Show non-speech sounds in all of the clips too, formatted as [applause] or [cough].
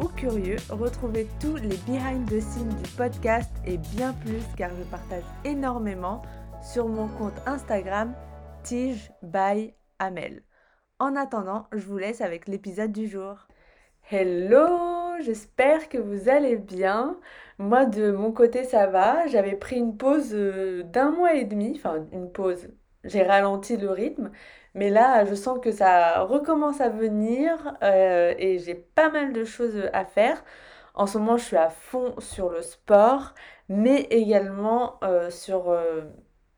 ou curieux, retrouvez tous les behind the scenes du podcast et bien plus car je partage énormément sur mon compte Instagram Tige by Amel. En attendant, je vous laisse avec l'épisode du jour. Hello, j'espère que vous allez bien. Moi de mon côté ça va. J'avais pris une pause euh, d'un mois et demi, enfin une pause. J'ai ralenti le rythme, mais là je sens que ça recommence à venir euh, et j'ai pas mal de choses à faire. En ce moment je suis à fond sur le sport, mais également euh, sur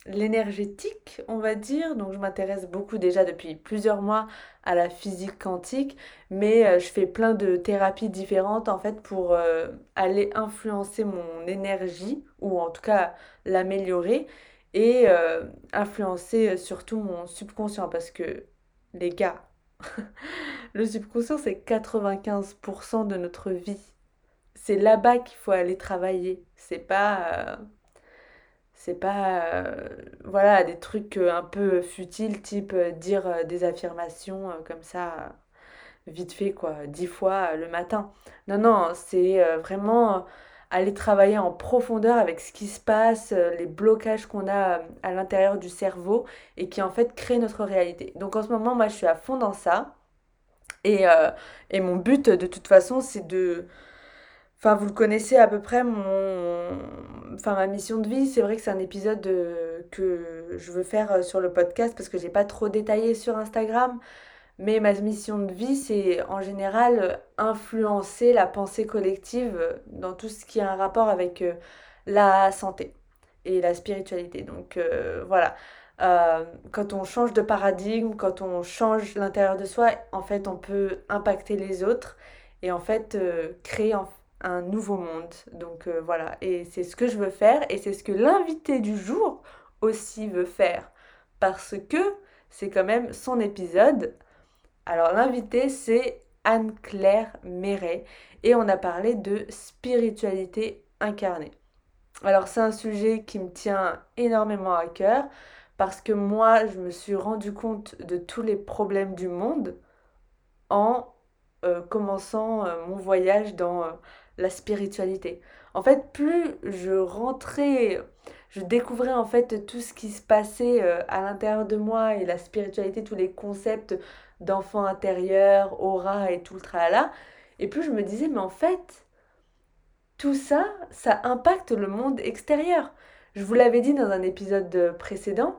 l'énergétique, on va dire. Donc je m'intéresse beaucoup déjà depuis plusieurs mois à la physique quantique, mais euh, je fais plein de thérapies différentes en fait pour euh, aller influencer mon énergie ou en tout cas l'améliorer et euh, influencer surtout mon subconscient parce que les gars, [laughs] le subconscient c'est 95% de notre vie. C'est là-bas qu'il faut aller travailler. C'est pas c'est pas euh, voilà des trucs euh, un peu futiles type euh, dire des affirmations comme ça vite fait quoi dix fois le matin non non c'est vraiment aller travailler en profondeur avec ce qui se passe les blocages qu'on a à l'intérieur du cerveau et qui en fait créent notre réalité donc en ce moment moi je suis à fond dans ça et, et mon but de toute façon c'est de Enfin, vous le connaissez à peu près, mon... enfin, ma mission de vie. C'est vrai que c'est un épisode euh, que je veux faire euh, sur le podcast parce que j'ai pas trop détaillé sur Instagram. Mais ma mission de vie, c'est en général influencer la pensée collective dans tout ce qui a un rapport avec euh, la santé et la spiritualité. Donc voilà, quand on change de paradigme, quand on change l'intérieur de soi, en fait, on peut impacter les autres et en fait créer un nouveau monde. Donc euh, voilà, et c'est ce que je veux faire et c'est ce que l'invité du jour aussi veut faire parce que c'est quand même son épisode. Alors l'invité c'est Anne-Claire Méret et on a parlé de spiritualité incarnée. Alors c'est un sujet qui me tient énormément à cœur parce que moi je me suis rendu compte de tous les problèmes du monde en euh, commençant euh, mon voyage dans la spiritualité. En fait, plus je rentrais, je découvrais en fait tout ce qui se passait euh, à l'intérieur de moi et la spiritualité, tous les concepts d'enfant intérieur, aura et tout le tralala, et plus je me disais, mais en fait, tout ça, ça impacte le monde extérieur. Je vous l'avais dit dans un épisode précédent,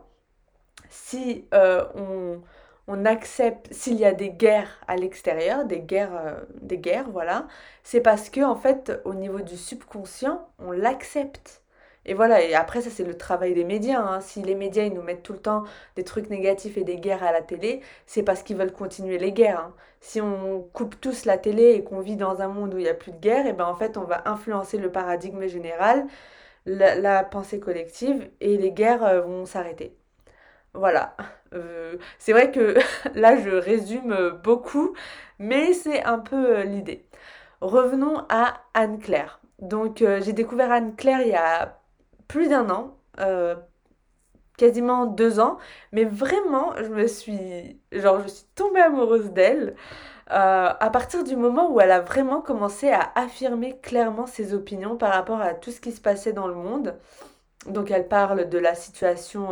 si euh, on on accepte s'il y a des guerres à l'extérieur, des guerres, euh, des guerres, voilà, c'est parce que en fait, au niveau du subconscient, on l'accepte. Et voilà, et après ça c'est le travail des médias. Hein. Si les médias ils nous mettent tout le temps des trucs négatifs et des guerres à la télé, c'est parce qu'ils veulent continuer les guerres. Hein. Si on coupe tous la télé et qu'on vit dans un monde où il n'y a plus de guerre, et ben en fait on va influencer le paradigme général, la, pensée collective et les guerres euh, vont s'arrêter. Voilà. Euh, c'est vrai que [laughs] là, je résume beaucoup, mais c'est un peu euh, l'idée. Revenons à Anne-Claire. Donc, euh, j'ai découvert Anne-Claire il y a plus d'un an, quasiment deux ans, mais vraiment, je me suis, genre, je suis tombée amoureuse d'elle. à partir du moment où elle a vraiment commencé à affirmer clairement ses opinions par rapport à tout ce qui se passait dans le monde. Donc elle parle de la situation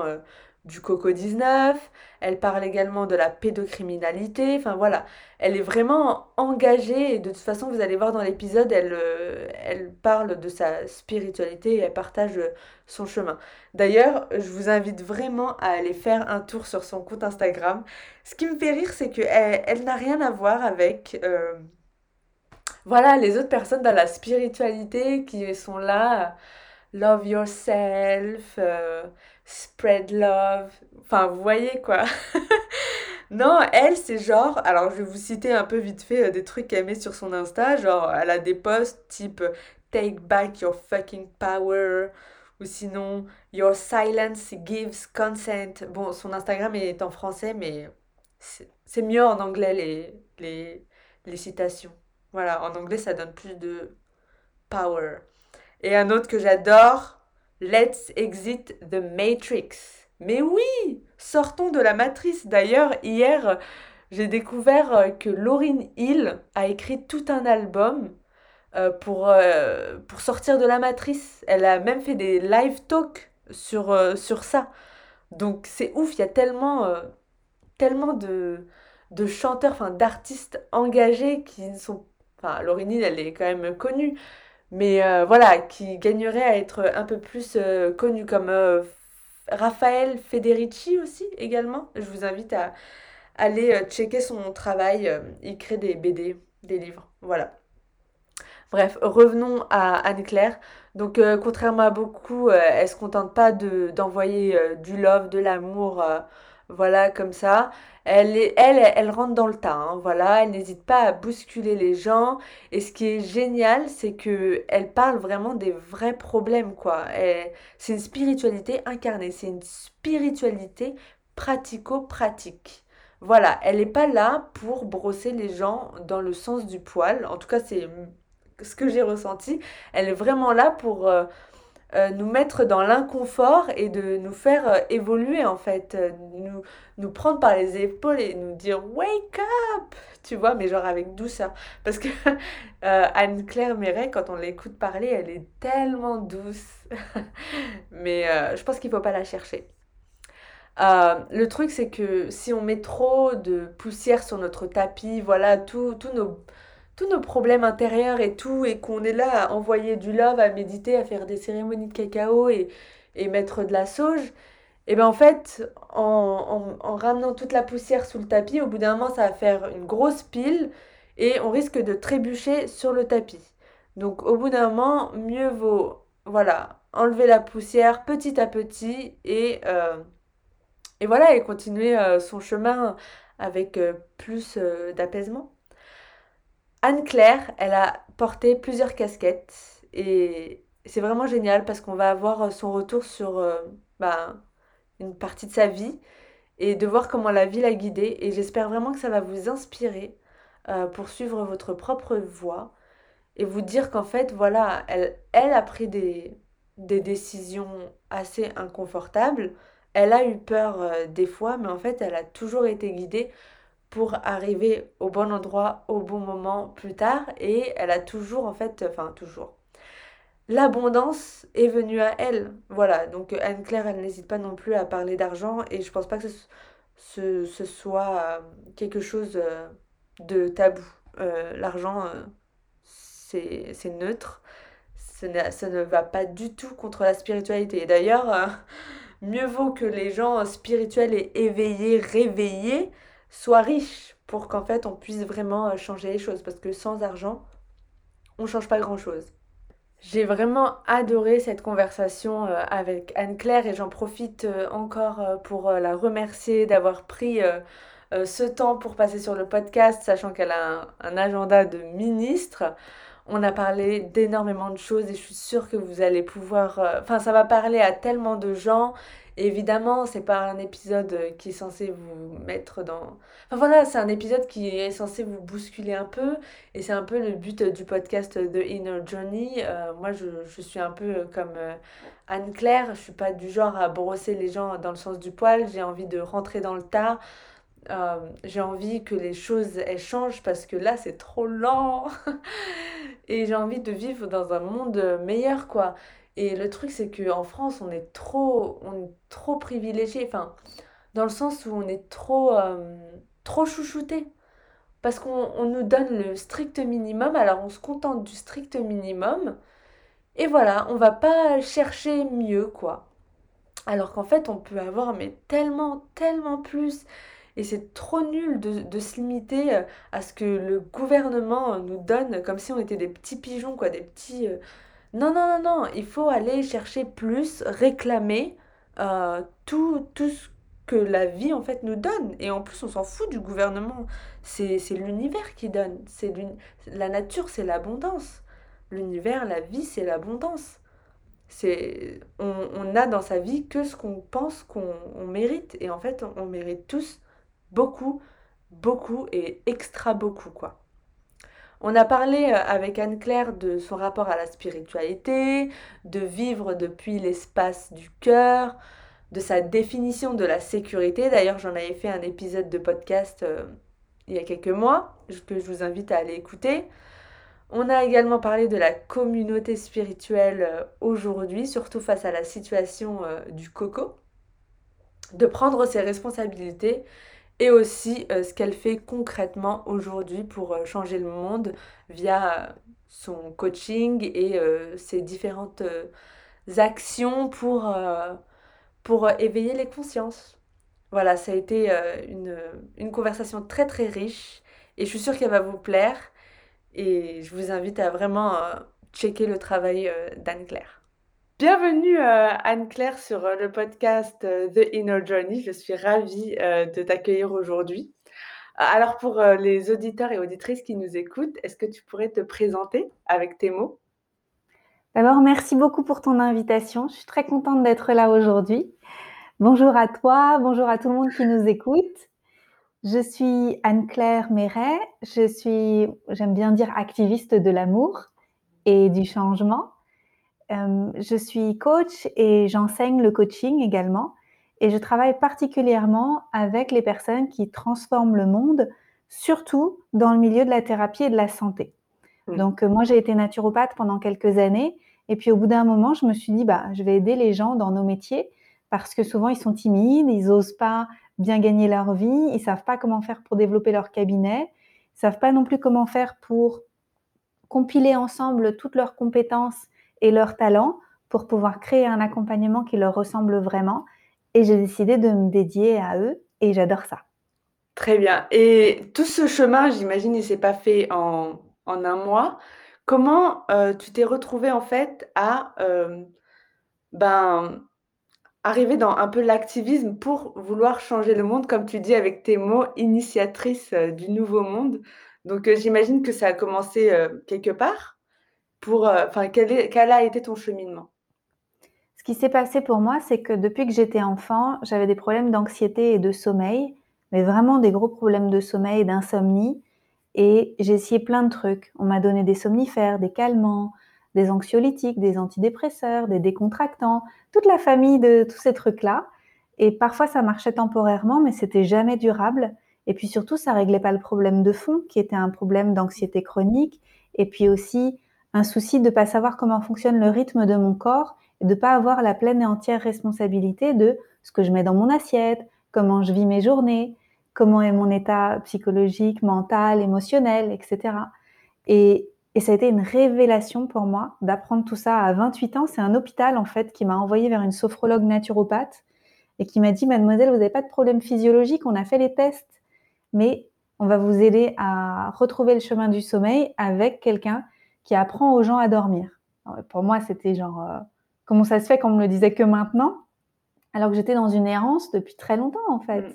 du Coco-19, elle parle également de la pédocriminalité, enfin voilà, elle est vraiment engagée et de toute façon vous allez voir dans l'épisode, elle, euh, elle parle de sa spiritualité et elle partage son chemin. D'ailleurs, je vous invite vraiment à aller faire un tour sur son compte Instagram. Ce qui me fait rire, c'est qu'elle elle, n'a rien à voir avec... Euh, voilà, les autres personnes dans la spiritualité qui sont là, love yourself, euh, spread love. Enfin, vous voyez quoi. [laughs] non, elle, c'est genre. Alors, je vais vous citer un peu vite fait euh, des trucs qu'elle met sur son Insta. Genre, elle a des posts type take back your fucking power. Ou sinon, your silence gives consent. Bon, son Instagram est en français, mais c'est mieux en anglais les, les, les citations. Voilà, en anglais, ça donne plus de power. Et un autre que j'adore, Let's exit the Matrix. Mais oui, sortons de la matrice. D'ailleurs, hier, j'ai découvert que Lauryn Hill a écrit tout un album euh, pour, euh, pour sortir de la matrice. Elle a même fait des live talks sur, euh, ça. Donc c'est ouf, il y a tellement, de, chanteurs, d'artistes engagés qui ne sont... Enfin, Hill, elle est quand même connue, mais voilà, qui gagneraient à être un peu plus connue, comme Raphaël Federici aussi, également. Je vous invite à aller checker son travail. Il crée des BD, des livres, voilà. Bref, revenons à Anne-Claire. Donc, euh, contrairement à beaucoup, euh, elle se contente pas de d'envoyer euh, du love, de l'amour, voilà, comme ça. Elle, est, elle, elle rentre dans le tas, hein, voilà. Elle n'hésite pas à bousculer les gens. Et ce qui est génial, c'est que elle parle vraiment des vrais problèmes, quoi. C'est une spiritualité incarnée, c'est une spiritualité pratico-pratique. Voilà, elle n'est pas là pour brosser les gens dans le sens du poil. En tout cas, c'est ce que j'ai ressenti. Elle est vraiment là pour euh, nous mettre dans l'inconfort et de nous faire euh, évoluer en fait, nous, nous prendre par les épaules et nous dire wake up, tu vois, mais genre avec douceur. Parce que [laughs] Anne-Claire Méret, quand on l'écoute parler, elle est tellement douce. [laughs] mais je pense qu'il ne faut pas la chercher. le truc, c'est que si on met trop de poussière sur notre tapis, voilà, tous nos, tous nos problèmes intérieurs et tout, et qu'on est là à envoyer du love, à méditer, à faire des cérémonies de cacao et, et mettre de la sauge, et bien en fait, en, en, ramenant toute la poussière sous le tapis, au bout d'un moment, ça va faire une grosse pile et on risque de trébucher sur le tapis. Donc au bout d'un moment, mieux vaut, voilà, enlever la poussière petit à petit et, euh, et voilà, et continuer euh, son chemin avec euh, plus d'apaisement. Anne-Claire, elle a porté plusieurs casquettes et c'est vraiment génial parce qu'on va avoir euh, son retour sur euh, bah, une partie de sa vie et de voir comment la vie l'a guidée. Et j'espère vraiment que ça va vous inspirer euh, pour suivre votre propre voie et vous dire qu'en fait, voilà, elle, elle a pris des, des décisions assez inconfortables. Elle a eu peur des fois, mais en fait, elle a toujours été guidée pour arriver au bon endroit au bon moment plus tard. Et elle a toujours en fait enfin toujours. L'abondance est venue à elle. Voilà. Donc Anne-Claire elle n'hésite pas non plus à parler d'argent. Et je pense pas que ce, ce, soit euh, quelque chose euh, de tabou. Euh, l'argent c'est neutre. Ça ne, va pas du tout contre la spiritualité. D'ailleurs mieux vaut que les gens spirituels et éveillés réveillés soit riche pour qu'en fait on puisse vraiment euh, changer les choses parce que sans argent on change pas grand chose. J'ai vraiment adoré cette conversation euh, avec Anne-Claire et j'en profite euh, encore pour la remercier d'avoir pris ce temps pour passer sur le podcast, sachant qu'elle a un, agenda de ministre. On a parlé d'énormément de choses et je suis sûre que vous allez pouvoir... Enfin, ça va parler à tellement de gens évidemment, c'est pas un épisode euh, qui est censé vous mettre dans. Enfin voilà, c'est un épisode qui est censé vous bousculer un peu. Et c'est un peu le but du podcast The Inner Journey. Euh, moi, je, suis un peu comme euh, Anne-Claire. Je suis pas du genre à brosser les gens dans le sens du poil. J'ai envie de rentrer dans le tas. j'ai envie que les choses elles changent parce que là c'est trop lent [laughs] et j'ai envie de vivre dans un monde meilleur quoi et le truc, c'est qu'en France, on est trop, on est trop privilégié, enfin, dans le sens où on est trop, euh, trop chouchouté. Parce qu'on nous donne le strict minimum, alors on se contente du strict minimum. Et voilà, on va pas chercher mieux, quoi. Alors qu'en fait, on peut avoir mais tellement, tellement plus. Et c'est trop nul de, de, se limiter euh, à ce que le gouvernement nous donne, comme si on était des petits pigeons, quoi, des petits... Euh, non, non, non, non, il faut aller chercher plus, réclamer euh, tout, tout ce que la vie en fait nous donne. Et en plus, on s'en fout du gouvernement. C'est l'univers qui donne. C'est la nature, c'est l'abondance. l'univers, la vie, c'est l'abondance. C'est, on, n'a dans sa vie que ce qu'on pense qu'on mérite. Et en fait, on, on, mérite tous beaucoup, beaucoup et extra beaucoup, quoi. On a parlé euh, avec Anne-Claire de son rapport à la spiritualité, de vivre depuis l'espace du cœur, de sa définition de la sécurité. D'ailleurs, j'en avais fait un épisode de podcast euh, il y a quelques mois, que je vous invite à aller écouter. On a également parlé de la communauté spirituelle euh, aujourd'hui, surtout face à la situation du coco, de prendre ses responsabilités et aussi ce qu'elle fait concrètement aujourd'hui pour changer le monde via son coaching et ses différentes actions pour pour euh, éveiller les consciences. Voilà, ça a été euh, une, une conversation très très riche et je suis sûre qu'elle va vous plaire et je vous invite à vraiment euh, checker le travail d'Anne-Claire. Bienvenue Anne-Claire sur le podcast The Inner Journey. Je suis ravie de t'accueillir aujourd'hui. Alors pour les auditeurs et auditrices qui nous écoutent, est-ce que tu pourrais te présenter avec tes mots? D'abord, merci beaucoup pour ton invitation. Je suis très contente d'être là aujourd'hui. Bonjour à toi, bonjour à tout le monde qui nous écoute. Je suis Anne-Claire Méret. Je suis, j'aime bien dire, activiste de l'amour et du changement. Euh, je suis coach et j'enseigne le coaching également. Et je travaille particulièrement avec les personnes qui transforment le monde, surtout dans le milieu de la thérapie et de la santé. Mmh. Donc, euh, moi, j'ai été naturopathe pendant quelques années. Et puis, au bout d'un moment, je me suis dit, bah, je vais aider les gens dans nos métiers parce que souvent, ils sont timides, ils n'osent pas bien gagner leur vie, ils ne savent pas comment faire pour développer leur cabinet, ils ne savent pas non plus comment faire pour compiler ensemble toutes leurs compétences et leurs talents pour pouvoir créer un accompagnement qui leur ressemble vraiment. Et j'ai décidé de me dédier à eux et j'adore ça. Très bien. Et tout ce chemin, j'imagine, il ne s'est pas fait en en un mois. Comment, euh, tu t'es retrouvée en fait à, euh, ben, arriver dans un peu l'activisme pour vouloir changer le monde, comme tu dis avec tes mots, initiatrice, euh, du nouveau monde? Donc, j'imagine que ça a commencé, quelque part pour, enfin, quel quel a été ton cheminement? Ce qui s'est passé pour moi, c'est que depuis que j'étais enfant, j'avais des problèmes d'anxiété et de sommeil, mais vraiment des gros problèmes de sommeil et d'insomnie et j'ai essayé plein de trucs. On m'a donné des somnifères, des calmants, des anxiolytiques, des antidépresseurs, des décontractants, toute la famille de tous ces trucs-là. Et parfois, ça marchait temporairement, mais c'était jamais durable. Et puis surtout, ça réglait pas le problème de fond, qui était un problème d'anxiété chronique, et puis aussi un souci de ne pas savoir comment fonctionne le rythme de mon corps et de ne pas avoir la pleine et entière responsabilité de ce que je mets dans mon assiette, comment je vis mes journées, comment est mon état psychologique, mental, émotionnel, etc. Et, ça a été une révélation pour moi d'apprendre tout ça à 28 ans. C'est un hôpital en fait qui m'a envoyé vers une sophrologue naturopathe et qui m'a dit Mademoiselle, vous n'avez pas de problème physiologique, on a fait les tests, mais on va vous aider à retrouver le chemin du sommeil avec quelqu'un qui apprend aux gens à dormir. pour moi, c'était genre euh, comment ça se fait qu'on me le disait que maintenant, alors que j'étais dans une errance depuis très longtemps en fait. Mm.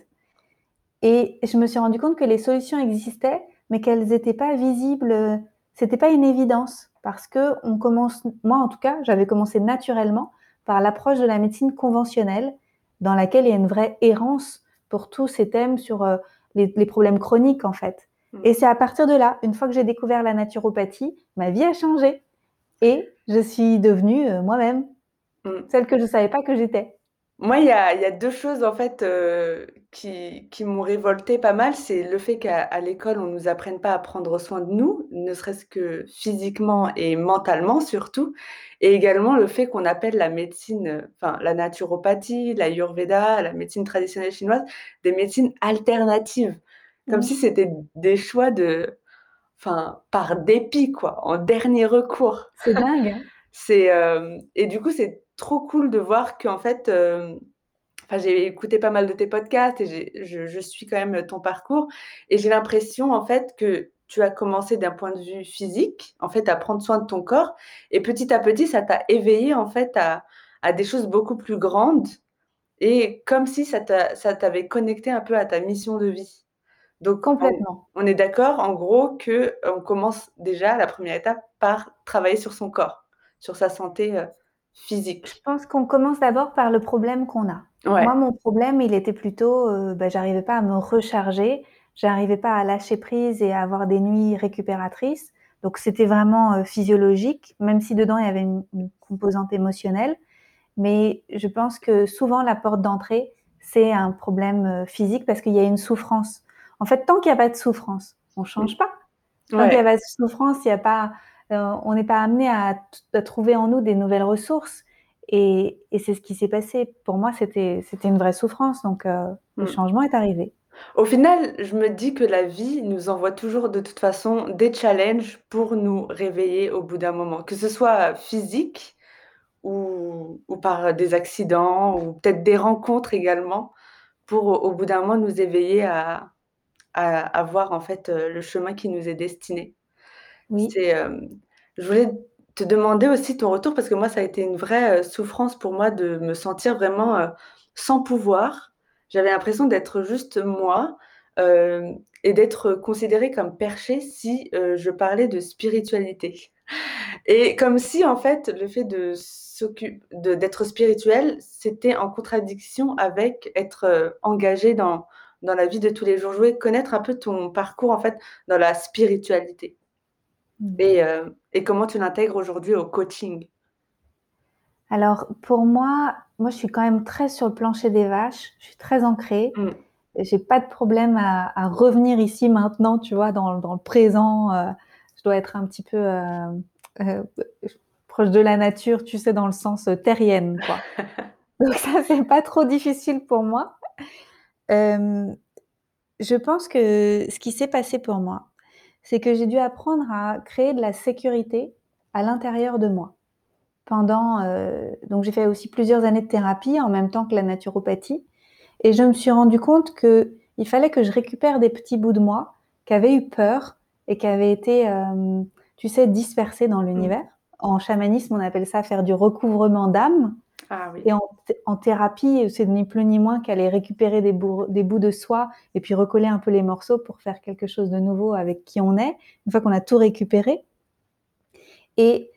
Et je me suis rendu compte que les solutions existaient, mais qu'elles n'étaient pas visibles. C'était pas une évidence parce que on commence, moi en tout cas, j'avais commencé naturellement par l'approche de la médecine conventionnelle, dans laquelle il y a une vraie errance pour tous ces thèmes sur euh, les, problèmes chroniques en fait. Mm. Et c'est à partir de là, une fois que j'ai découvert la naturopathie, ma vie a changé et je suis devenue euh, moi-même, mm. celle que je ne savais pas que j'étais. Moi, il y a, y a deux choses en fait euh, qui, qui m'ont révolté pas mal. C'est le fait qu'à l'école, on nous apprenne pas à prendre soin de nous, ne serait-ce que physiquement et mentalement surtout. Et également le fait qu'on appelle la médecine, enfin la naturopathie, la Yurveda, la médecine traditionnelle chinoise, des médecines alternatives. Comme si c'était des choix de, enfin, par dépit, quoi, en dernier recours. C'est dingue. Hein. [laughs] c'est, euh, et du coup, c'est trop cool de voir qu'en fait, euh, enfin, j'ai écouté pas mal de tes podcasts et je, je, suis quand même ton parcours et j'ai l'impression en fait que tu as commencé d'un point de vue physique, en fait, à prendre soin de ton corps et petit à petit, ça t'a éveillé en fait à, à, des choses beaucoup plus grandes et comme si ça t'avait connecté un peu à ta mission de vie. Donc on Complètement. on est d'accord en gros qu'on commence déjà la première étape par travailler sur son corps, sur sa santé, Je physique. pense qu'on commence d'abord par le problème qu'on a. Ouais. Moi, mon problème, il était plutôt, heu, bah, j'arrivais pas à me recharger, j'arrivais pas à lâcher prise et à avoir des nuits récupératrices. Donc c'était vraiment, heu, physiologique, même si dedans il y avait une une composante émotionnelle. Mais je pense que souvent la porte d'entrée, c'est un problème, physique parce qu'il y a une souffrance. En fait, tant qu'il y a pas de souffrance, on Mmh. change pas. Tant qu'il y a pas de souffrance, il y a pas, heu, on n'est pas amené à trouver en nous des nouvelles ressources et et c'est ce qui s'est passé. Pour moi, c'était une vraie souffrance donc heu, le Mmh. changement est arrivé. Au final, je me dis que la vie nous envoie toujours de toute façon des challenges pour nous réveiller au bout d'un moment, que ce soit physique ou ou par des accidents ou peut-être des rencontres également pour au au bout d'un moment nous éveiller à à à voir en fait, heu, le chemin qui nous est destiné. Oui. C'est, hem, je voulais te demander aussi ton retour parce que moi ça a été une vraie, heu, souffrance pour moi de me sentir vraiment, sans pouvoir. J'avais l'impression d'être juste moi, et d'être considérée comme perchée si, je parlais de spiritualité [laughs] et comme si en fait le fait de d'être spirituel, c'était en contradiction avec être, engagé dans dans la vie de tous les jours. Je voulais connaître un peu ton parcours en fait dans la spiritualité Mmh. et heu et comment tu l'intègres aujourd'hui au coaching? Alors pour moi moi je suis quand même très sur le plancher des vaches, je suis très ancrée. Mmh. J'ai pas de problème à à revenir ici maintenant, tu vois? Dans dans le présent, heu, je dois être un petit peu, heu, proche de la nature, tu sais? Dans le sens, terrienne, quoi. [laughs] Donc ça, c'est pas trop difficile pour moi. Hem, je pense que ce qui s'est passé pour moi, c'est que j'ai dû apprendre à créer de la sécurité à l'intérieur de moi. Pendant, heu donc j'ai fait aussi plusieurs années de thérapie en même temps que la naturopathie et je me suis rendu compte qu'il fallait que je récupère des petits bouts de moi qui avaient eu peur et qui avaient été, hem, tu sais, dispersés dans Mmh. l'univers. En chamanisme, on appelle ça faire du recouvrement d'âme Ah et en thérapie, c'est ni plus ni moins qu'aller récupérer des bouts des bouts de soi et puis recoller un peu les morceaux pour faire quelque chose de nouveau avec qui on est, une fois qu'on a tout récupéré. Et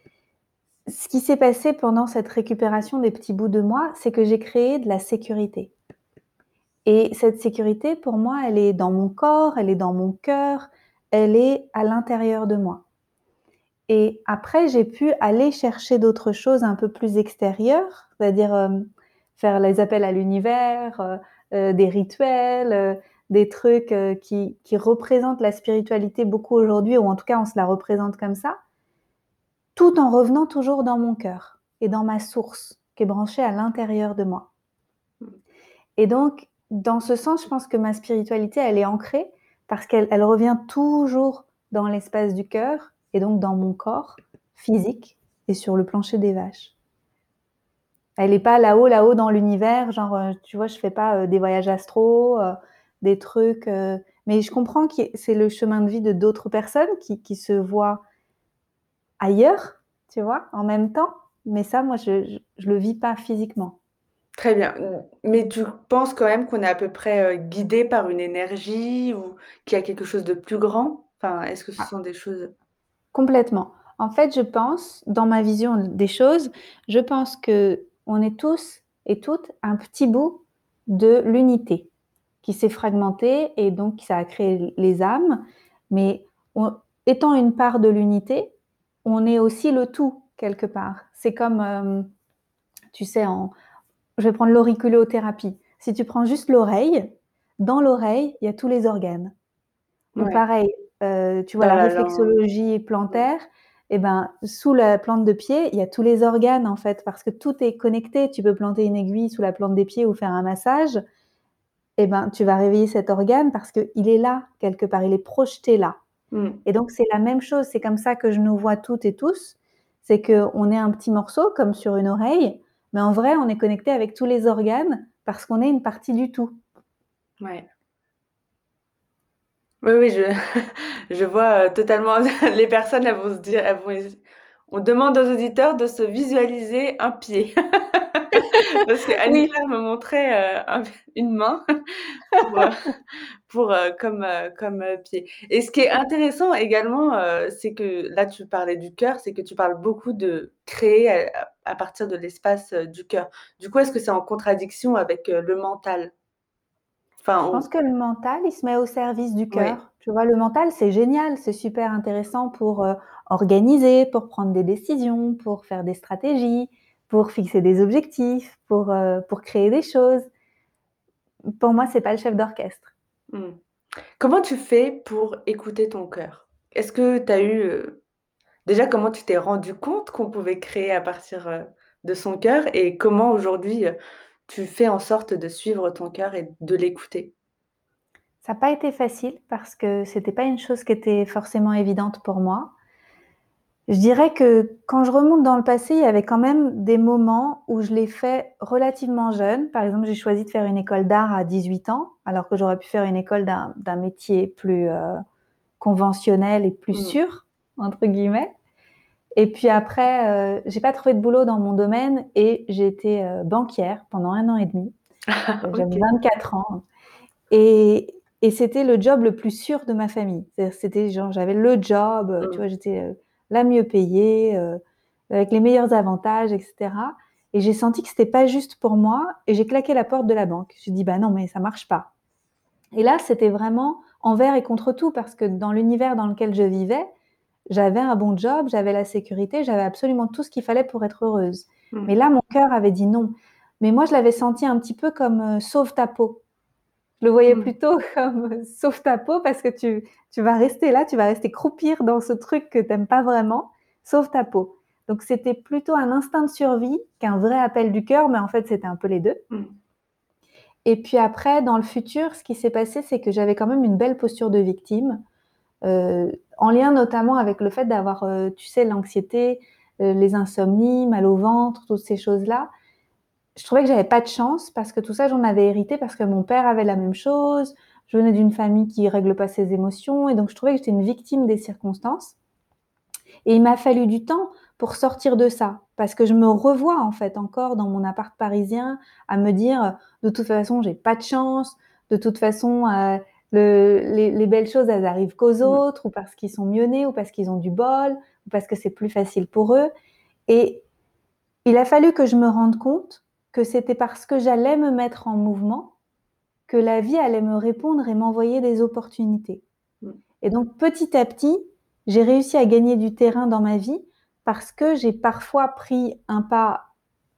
ce qui s'est passé pendant cette récupération des petits bouts de moi, c'est que j'ai créé de la sécurité. Et cette sécurité, pour moi, elle est dans mon corps, elle est dans mon cœur, elle est à l'intérieur de moi et après j'ai pu aller chercher d'autres choses un peu plus extérieures, c'est-à-dire, hem, faire les appels à l'univers, heu heu, des rituels, des trucs, qui représentent la spiritualité beaucoup aujourd'hui ou en tout cas on se la représente comme ça tout en revenant toujours dans mon cœur et dans ma source qui est branchée à l'intérieur de moi. Et donc dans ce sens, je pense que ma spiritualité, elle est ancrée parce qu'elle elle revient toujours dans l'espace du cœur et donc dans mon corps physique et sur le plancher des vaches. Elle est pas là-haut, là-haut dans l'univers, genre, heu, tu vois? Je fais pas, heu, des voyages astraux, heu, des trucs, mais je comprends que c'est le chemin de vie de d'autres personnes qui qui se voient ailleurs, tu vois? En même temps, mais ça, moi, je je le vis pas physiquement. Très bien, mais tu penses quand même qu'on est à peu près, guidé par une énergie ou qu'il y a quelque chose de plus grand? Enfin, est-ce que ce Ah. sont des choses Complètement. En fait, je pense, dans ma vision des choses, je pense qu'on est tous et toutes un petit bout de l'unité qui s'est fragmentée et donc ça a créé les âmes, mais on étant une part de l'unité, on est aussi le tout quelque part. C'est comme, hem, tu sais, en je vais prendre l'auriculothérapie. Si tu prends juste l'oreille, dans l'oreille, il y a tous les organes. Ou Ouais. pareil, heu, tu vois la réflexologie plantaire et ben, sous la plante de pied, il y a tous les organes en fait, parce que tout est connecté. Tu peux planter une aiguille sous la plante des pieds ou faire un massage et ben, tu vas réveiller cet organe parce qu'il est là quelque part, il est projeté là Mmh. et donc c'est la même chose, c'est comme ça que je nous vois toutes et tous. C'est qu'on est un petit morceau comme sur une oreille, mais en vrai, on est connecté avec tous les organes parce qu'on est une partie du tout. Ouais. Oui, oui, je [laughs] je vois, heu, totalement [laughs] les personnes, elles vont se dire elles vont On demande aux auditeurs de se visualiser un pied. [laughs] Parce Oui. me montrait, heu, un une main pour, heu, pour, heu, comme, heu, comme, heu, pied. Et ce qui est intéressant également, heu, c'est que là, tu parlais du cœur, c'est que tu parles beaucoup de créer à à partir de l'espace, heu, du cœur. Du coup, est-ce que c'est en contradiction avec, heu, le mental? Je pense que le mental, il se met au service du oui. cœur. Tu vois, le mental, c'est génial, c'est super intéressant pour, heu, organiser, pour prendre des décisions, pour faire des stratégies, pour fixer des objectifs, pour, heu, pour créer des choses. Pour moi, c'est pas le chef d'orchestre. Mmh. Comment tu fais pour écouter ton cœur? Est-ce que tu as eu, heu déjà comment tu t'es rendu compte qu'on pouvait créer à partir, de son cœur? Et comment aujourd'hui, tu fais en sorte de suivre ton cœur et de l'écouter? Ça a pas été facile parce que c'était pas une chose qui était forcément évidente pour moi. Je dirais que quand je remonte dans le passé, il y avait quand même des moments où je l'ai fait relativement jeune. Par exemple, j'ai choisi de faire une école d'art à 18 ans, alors que j'aurais pu faire une école d'un métier plus, heu, conventionnel et «plus Mmh. sûr» entre guillemets. Et puis après, heu, j'ai pas trouvé de boulot dans mon domaine et j'ai été, heu, banquière pendant 1 an et demi. Heu, j'avais OK. 24 ans et et c'était le job le plus sûr de ma famille. C'était genre j'avais le job, heu, tu vois? J'étais, la mieux payée, avec les meilleurs avantages et cetera et j'ai senti que c'était pas juste pour moi et j'ai claqué la porte de la banque. J'ai dit: «Bah non, mais ça marche pas» et là, c'était vraiment envers et contre tout parce que dans l'univers dans lequel je vivais, j'avais un bon job, j'avais la sécurité, j'avais absolument tout ce qu'il fallait pour être heureuse. Mmh. Mais là, mon cœur avait dit non. Mais moi, je l'avais senti un petit peu comme, heu, sauve ta peau. Je le voyais Mmh. plutôt [laughs] comme, heu, sauve ta peau parce que tu tu vas rester là, tu vas rester croupir dans ce truc que tu aimes pas vraiment, sauve ta peau. Donc c'était plutôt un instinct de survie qu'un vrai appel du cœur, mais en fait, c'était un peu les 2. Mmh. Et puis après, dans le futur, ce qui s'est passé, c'est que j'avais quand même une belle posture de victime, en lien notamment avec le fait d'avoir, heu, tu sais, l'anxiété, heu, les insomnies, mal au ventre, toutes ces choses-là. Je trouvais que j'avais pas de chance parce que tout ça, j'en avais hérité parce que mon père avait la même chose. Je venais d'une famille qui règle pas ses émotions et donc je trouvais que j'étais une victime des circonstances et il m'a fallu du temps pour sortir de ça parce que je me revois, en fait, encore dans mon appart parisien à me dire: «De toute façon, j'ai pas de chance, de toute façon, le les les belles choses, elles arrivent qu'aux autres ou parce qu'ils sont mieux nés ou parce qu'ils ont du bol ou parce que c'est plus facile pour eux» et il a fallu que je me rende compte que c'était parce que j'allais me mettre en mouvement que la vie allait me répondre et m'envoyer des opportunités. Et donc petit à petit, j'ai réussi à gagner du terrain dans ma vie parce que j'ai parfois pris un pas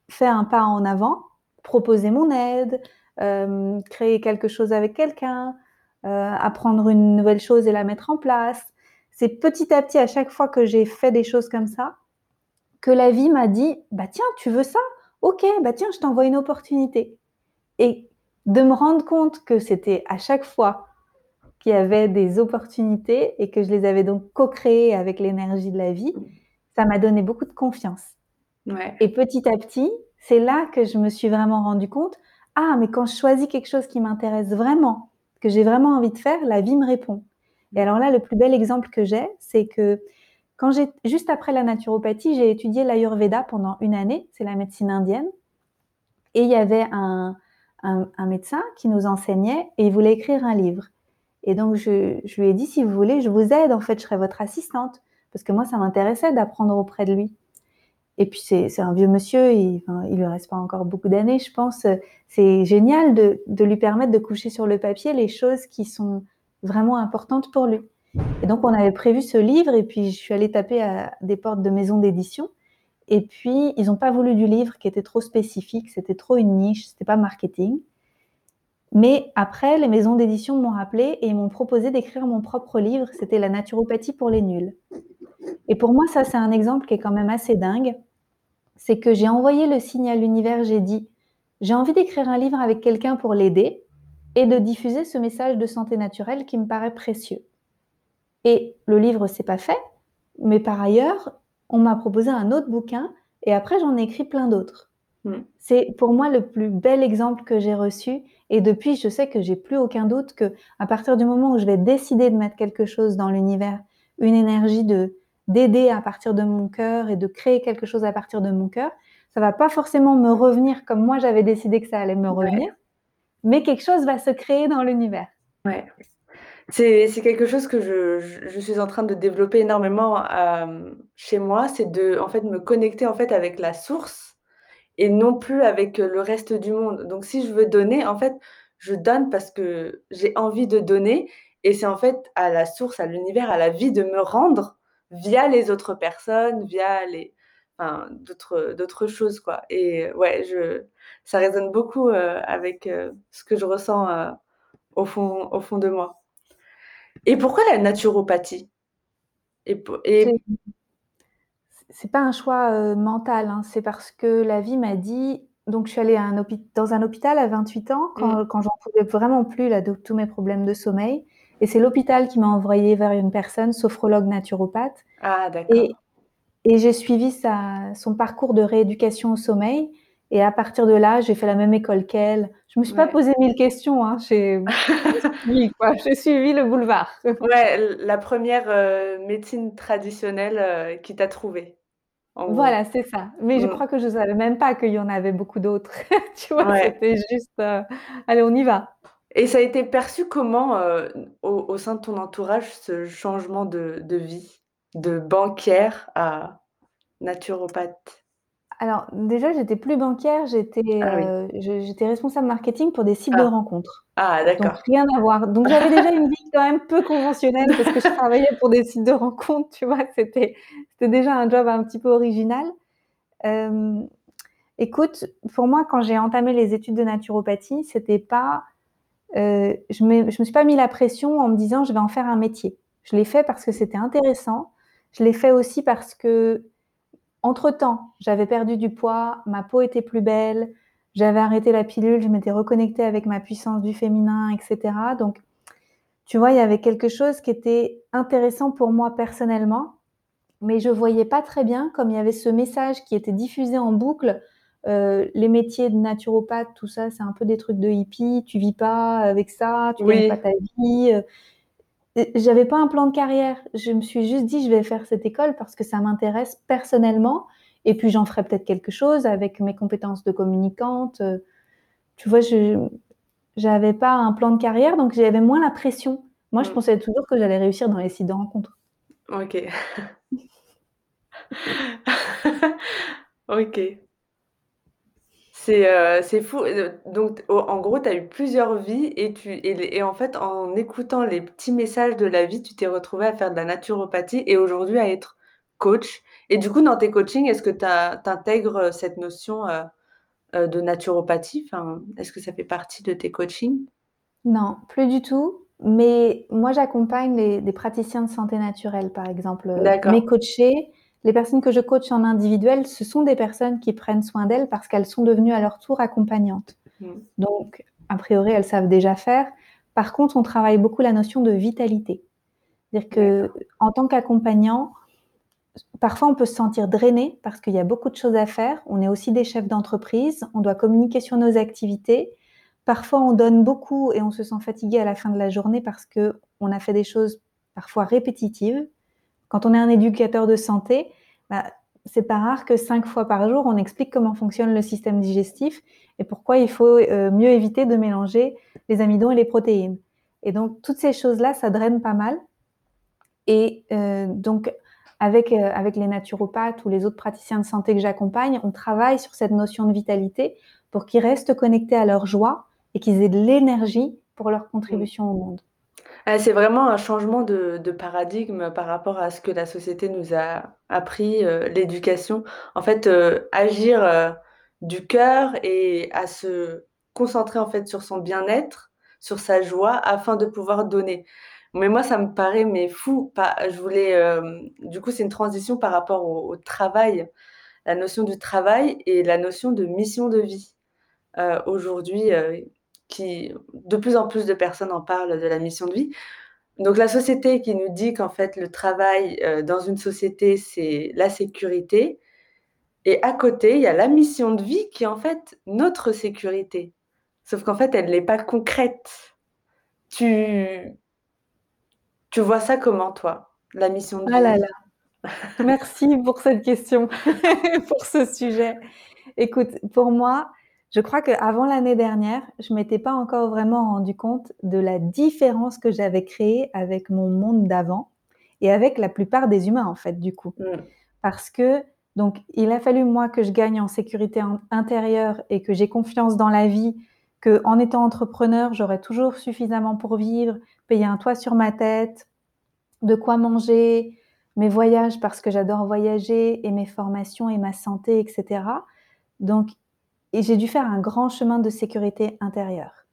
fait un pas en avant, proposé mon aide, hem, créé quelque chose avec quelqu'un, apprendre une nouvelle chose et la mettre en place. C'est petit à petit, à chaque fois que j'ai fait des choses comme ça, que la vie m'a dit: «Bah tiens, tu veux ça? OK, bah tiens, je t'envoie une opportunité» et de me rendre compte que c'était à chaque fois qu'il y avait des opportunités et que je les avais donc co-créées avec l'énergie de la vie, ça m'a donné beaucoup de confiance Ouais. et petit à petit, c'est là que je me suis vraiment rendu compte: «Ah mais quand je choisis quelque chose qui m'intéresse vraiment, que j'ai vraiment envie de faire, la vie me répond» et Mmh. alors là, le plus bel exemple que j'ai, c'est que quand j'ai juste après la naturopathie, j'ai étudié l'ayurveda pendant une année, c'est la médecine indienne. Et il y avait un un un médecin qui nous enseignait et il voulait écrire un livre. Et donc je je lui ai dit: «Si vous voulez, je vous aide, en fait, je serai votre assistante» parce que moi, ça m'intéressait d'apprendre auprès de lui et puis c'est un vieux monsieur, il enfin, il lui reste pas encore beaucoup d'années, je pense, c'est génial de lui permettre de coucher sur le papier les choses qui sont vraiment importantes pour lui. Et donc on avait prévu ce livre et puis je suis allée taper à des portes de maisons d'édition. Et puis ils ont pas voulu du livre qui était trop spécifique, c'était trop une niche, c'était pas marketing. Mais après, les maisons d'édition m'ont rappelé et m'ont proposé d'écrire mon propre livre, c'était La naturopathie pour les nuls et pour moi, ça, c'est un exemple qui est quand même assez dingue. C'est que j'ai envoyé le signe à l'univers, j'ai dit: «J'ai envie d'écrire un livre avec quelqu'un pour l'aider et de diffuser ce message de santé naturelle qui me paraît précieux» et le livre s'est pas fait, mais par ailleurs, on m'a proposé un autre bouquin et après j'en ai écrit plein d'autres. Mmh. C'est pour moi le plus bel exemple que j'ai reçu et depuis, je sais que j'ai plus aucun doute qu'à partir du moment où je vais décider de mettre quelque chose dans l'univers, une énergie de d'aider à partir de mon cœur et de créer quelque chose à partir de mon cœur, ça va pas forcément me revenir comme moi j'avais décidé que ça allait me revenir, ouais. mais quelque chose va se créer dans l'univers. Ouais. C'est, c'est quelque chose que je, je, je, suis en train de développer énormément euh, chez moi, c'est de en fait me connecter en fait avec la source et non plus avec le reste du monde. Donc si je veux donner, en fait, je donne parce que j'ai envie de donner et c'est en fait à la source, à l'univers, à la vie de me rendre via les autres personnes, via les enfin, d'autres choses quoi. Et ouais, je ça résonne beaucoup euh, avec euh, ce que je ressens euh, au fond au fond de moi. Et pourquoi la naturopathie? Et, et... C'est pas un choix mental, hein. c'est parce que la vie m'a dit. Donc, je suis allée à un dans un hôpital à 28 ans quand, mmh. quand j'en pouvais vraiment plus là, de tous mes problèmes de sommeil. Et c'est l'hôpital qui m'a envoyée vers une personne, sophrologue naturopathe. Ah, d'accord. Et, et j'ai suivi sa, son parcours de rééducation au sommeil. Et à partir de là, j'ai fait la même école qu'elle. Je me suis ouais. pas posé mille questions. Hein. J'ai [laughs] suivi, suivi, le boulevard. [laughs] Ouais, la première euh, médecine traditionnelle euh, qui t'a trouvé. Voilà, c'est ça. Mais mmh. je crois que je savais même pas qu'il y en avait beaucoup d'autres. [laughs] tu vois, ouais. c'était juste, euh, allez, on y va. Et ça a été perçu comment euh, au, au, sein de ton entourage ce changement de, de vie, de banquière à naturopathe? Alors déjà, j'étais plus banquière, j'étais Ah oui. euh, j'étais responsable marketing pour des sites de Ah. rencontres. Ah, Donc d'accord. rien à voir. Donc j'avais déjà une vie quand même peu conventionnelle parce que je [laughs] travaillais pour des sites de rencontres, tu vois. C'était c'était déjà un job un petit peu original. Euh, écoute, pour moi, quand j'ai entamé les études de naturopathie, c'était pas, euh, je me, je me suis pas mis la pression en me disant je vais en faire un métier. Je l'ai fait parce que c'était intéressant. Je l'ai fait aussi parce que, entre temps, j'avais perdu du poids, ma peau était plus belle, j'avais arrêté la pilule, je m'étais reconnectée avec ma puissance du féminin, etc. Donc, tu vois, il y avait quelque chose qui était intéressant pour moi personnellement, mais je voyais pas très bien comme il y avait ce message qui était diffusé en boucle. Euh, les métiers de naturopathe, tout ça, c'est un peu des trucs de hippie. Tu vis pas avec ça, tu Oui. gagnes pas ta vie. euh. J'avais pas un plan de carrière. Je me suis juste dit, je vais faire cette école parce que ça m'intéresse personnellement. Et puis j'en ferai peut-être quelque chose avec mes compétences de communicante. Euh, Tu vois, je j'avais pas un plan de carrière, donc j'avais moins la pression. Moi, je Mm. pensais toujours que j'allais réussir dans les sites de rencontres. Ok. [laughs] ok. C'est euh, c'est fou. Euh, Donc, au- en gros, tu as eu plusieurs vies et, tu, et, les- et en fait, en écoutant les petits messages de la vie, tu t'es retrouvé à faire de la naturopathie et aujourd'hui à être coach. Et du coup, dans tes coachings, est-ce que tu intègres cette notion euh, euh, de naturopathie? Enfin, est-ce que ça fait partie de tes coachings? Non, plus du tout. Mais moi, j'accompagne les, des praticiens de santé naturelle, par exemple. Euh, D'accord. Mes coachés, les personnes que je coach en individuel, ce sont des personnes qui prennent soin d'elles parce qu'elles sont devenues à leur tour accompagnantes. Mm. Donc, a priori, elles savent déjà faire. Par contre, on travaille beaucoup la notion de vitalité. C'est-à-dire que, en tant qu'accompagnant, parfois on peut se sentir drainé parce qu'il y a beaucoup de choses à faire. On est aussi des chefs d'entreprise, on doit communiquer sur nos activités. Parfois on donne beaucoup et on se sent fatigué à la fin de la journée parce que on a fait des choses parfois répétitives. Quand on est un éducateur de santé, bah, c'est pas rare que cinq fois par jour on explique comment fonctionne le système digestif et pourquoi il faut euh, mieux éviter de mélanger les amidons et les protéines. Et donc toutes ces choses-là, ça draine pas mal. Et euh, donc euh, avec les naturopathes ou les autres praticiens de santé que j'accompagne, on travaille sur cette notion de vitalité pour qu'ils restent connectés à leur joie et qu'ils aient de l'énergie pour leur contribution au monde. C'est vraiment un changement de, paradigme par rapport à ce que la société nous a appris, euh, l'éducation. En fait, euh, agir euh, du cœur et à se concentrer en fait sur son bien-être, sur sa joie, afin de pouvoir donner. Mais moi, ça me paraît mais fou. Je voulais, du coup, c'est une transition par rapport au, travail, la notion du travail et la notion de mission de vie. Aujourd'hui, qui de plus en plus de personnes en parlent de la mission de vie. Donc la société qui nous dit qu'en fait le travail euh, dans une société c'est la sécurité et à côté il y a la mission de vie qui est en fait notre sécurité. Sauf qu'en fait elle n'est pas concrète. Tu tu vois ça comment toi la mission de Ah vie? là là. Merci pour cette question, [laughs] pour ce sujet. Écoute, pour moi, je crois qu'avant l'année dernière, je m'étais pas encore vraiment rendu compte de la différence que j'avais créée avec mon monde d'avant et avec la plupart des humains, en fait, du coup. Mmh. Parce que donc il a fallu, moi, que je gagne en sécurité in intérieure et que j'ai confiance dans la vie, qu'en étant entrepreneur, j'aurais toujours suffisamment pour vivre, payer un toit sur ma tête, de quoi manger, mes voyages parce que j'adore voyager et mes formations et ma santé et cetera. Donc et j'ai dû faire un grand chemin de sécurité intérieure.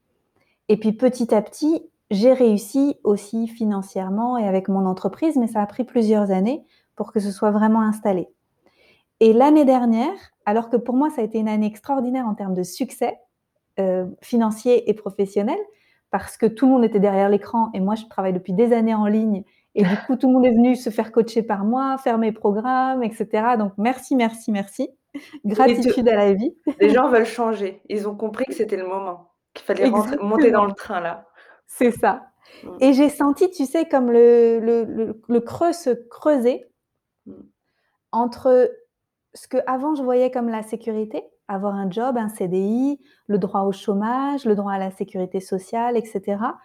Et puis petit à petit, j'ai réussi aussi financièrement et avec mon entreprise, mais ça a pris plusieurs années pour que ce soit vraiment installé. Et l'année dernière, alors que pour moi ça a été une année extraordinaire en termes de succès, heu, financier et professionnel, parce que tout le monde était derrière l'écran et moi je travaille depuis des années en ligne et du coup tout le monde est venu se faire coacher par moi, faire mes programmes et cetera. Donc merci, merci, merci. Gratitude à la vie. les gens veulent changer. Ils ont compris que c'était le moment, qu'il fallait rentrer monter dans le train là. C'est ça. Mmh. Et j'ai senti, tu sais, comme le le le le creux se creuser Mmh. entre ce qu'avant je voyais comme la sécurité, avoir un job, un CDI, le droit au chômage, le droit à la sécurité sociale et cetera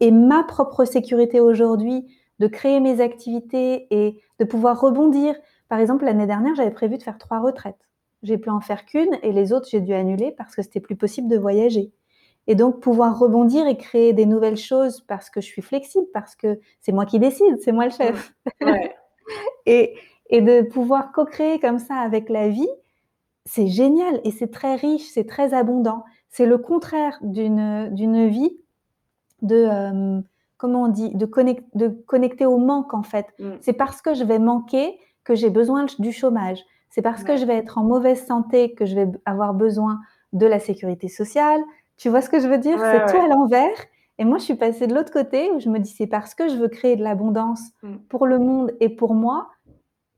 et ma propre sécurité aujourd'hui, de créer mes activités et de pouvoir rebondir. Par exemple, l'année dernière, j'avais prévu de faire 3 retraites. J'ai pu en faire qu'1 et les autres, j'ai dû annuler parce que c'était plus possible de voyager et donc pouvoir rebondir et créer des nouvelles choses parce que je suis flexible, parce que c'est moi qui décide, c'est moi le chef. Ouais. [laughs] Et et de pouvoir co-créer comme ça avec la vie, c'est génial et c'est très riche, c'est très abondant. C'est le contraire d'une, vie de, hem, comment on dit? De connect de connecter au manque, en fait. Mmh. C'est parce que je vais manquer que j'ai besoin du chômage. C'est parce que je vais être en mauvaise santé que je vais avoir besoin de la sécurité sociale. Tu vois ce que je veux dire? Ouais, C'est tout à l'envers et moi je suis passée de l'autre côté où je me dis: «C'est parce que je veux créer de l'abondance Mmh. pour le monde et pour moi»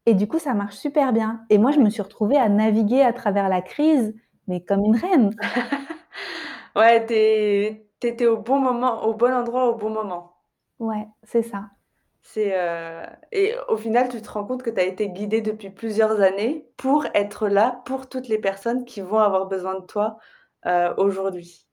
et du coup ça marche super bien et moi je me suis retrouvée à naviguer à travers la crise, mais comme une reine. [laughs] Ouais, tu es tu étais au bon moment, au bon endroit, au bon moment. Ouais, c'est ça. C'est, heu et au final, tu te rends compte que tu as été guidée depuis plusieurs années pour être là pour toutes les personnes qui vont avoir besoin de toi, heu, aujourd'hui.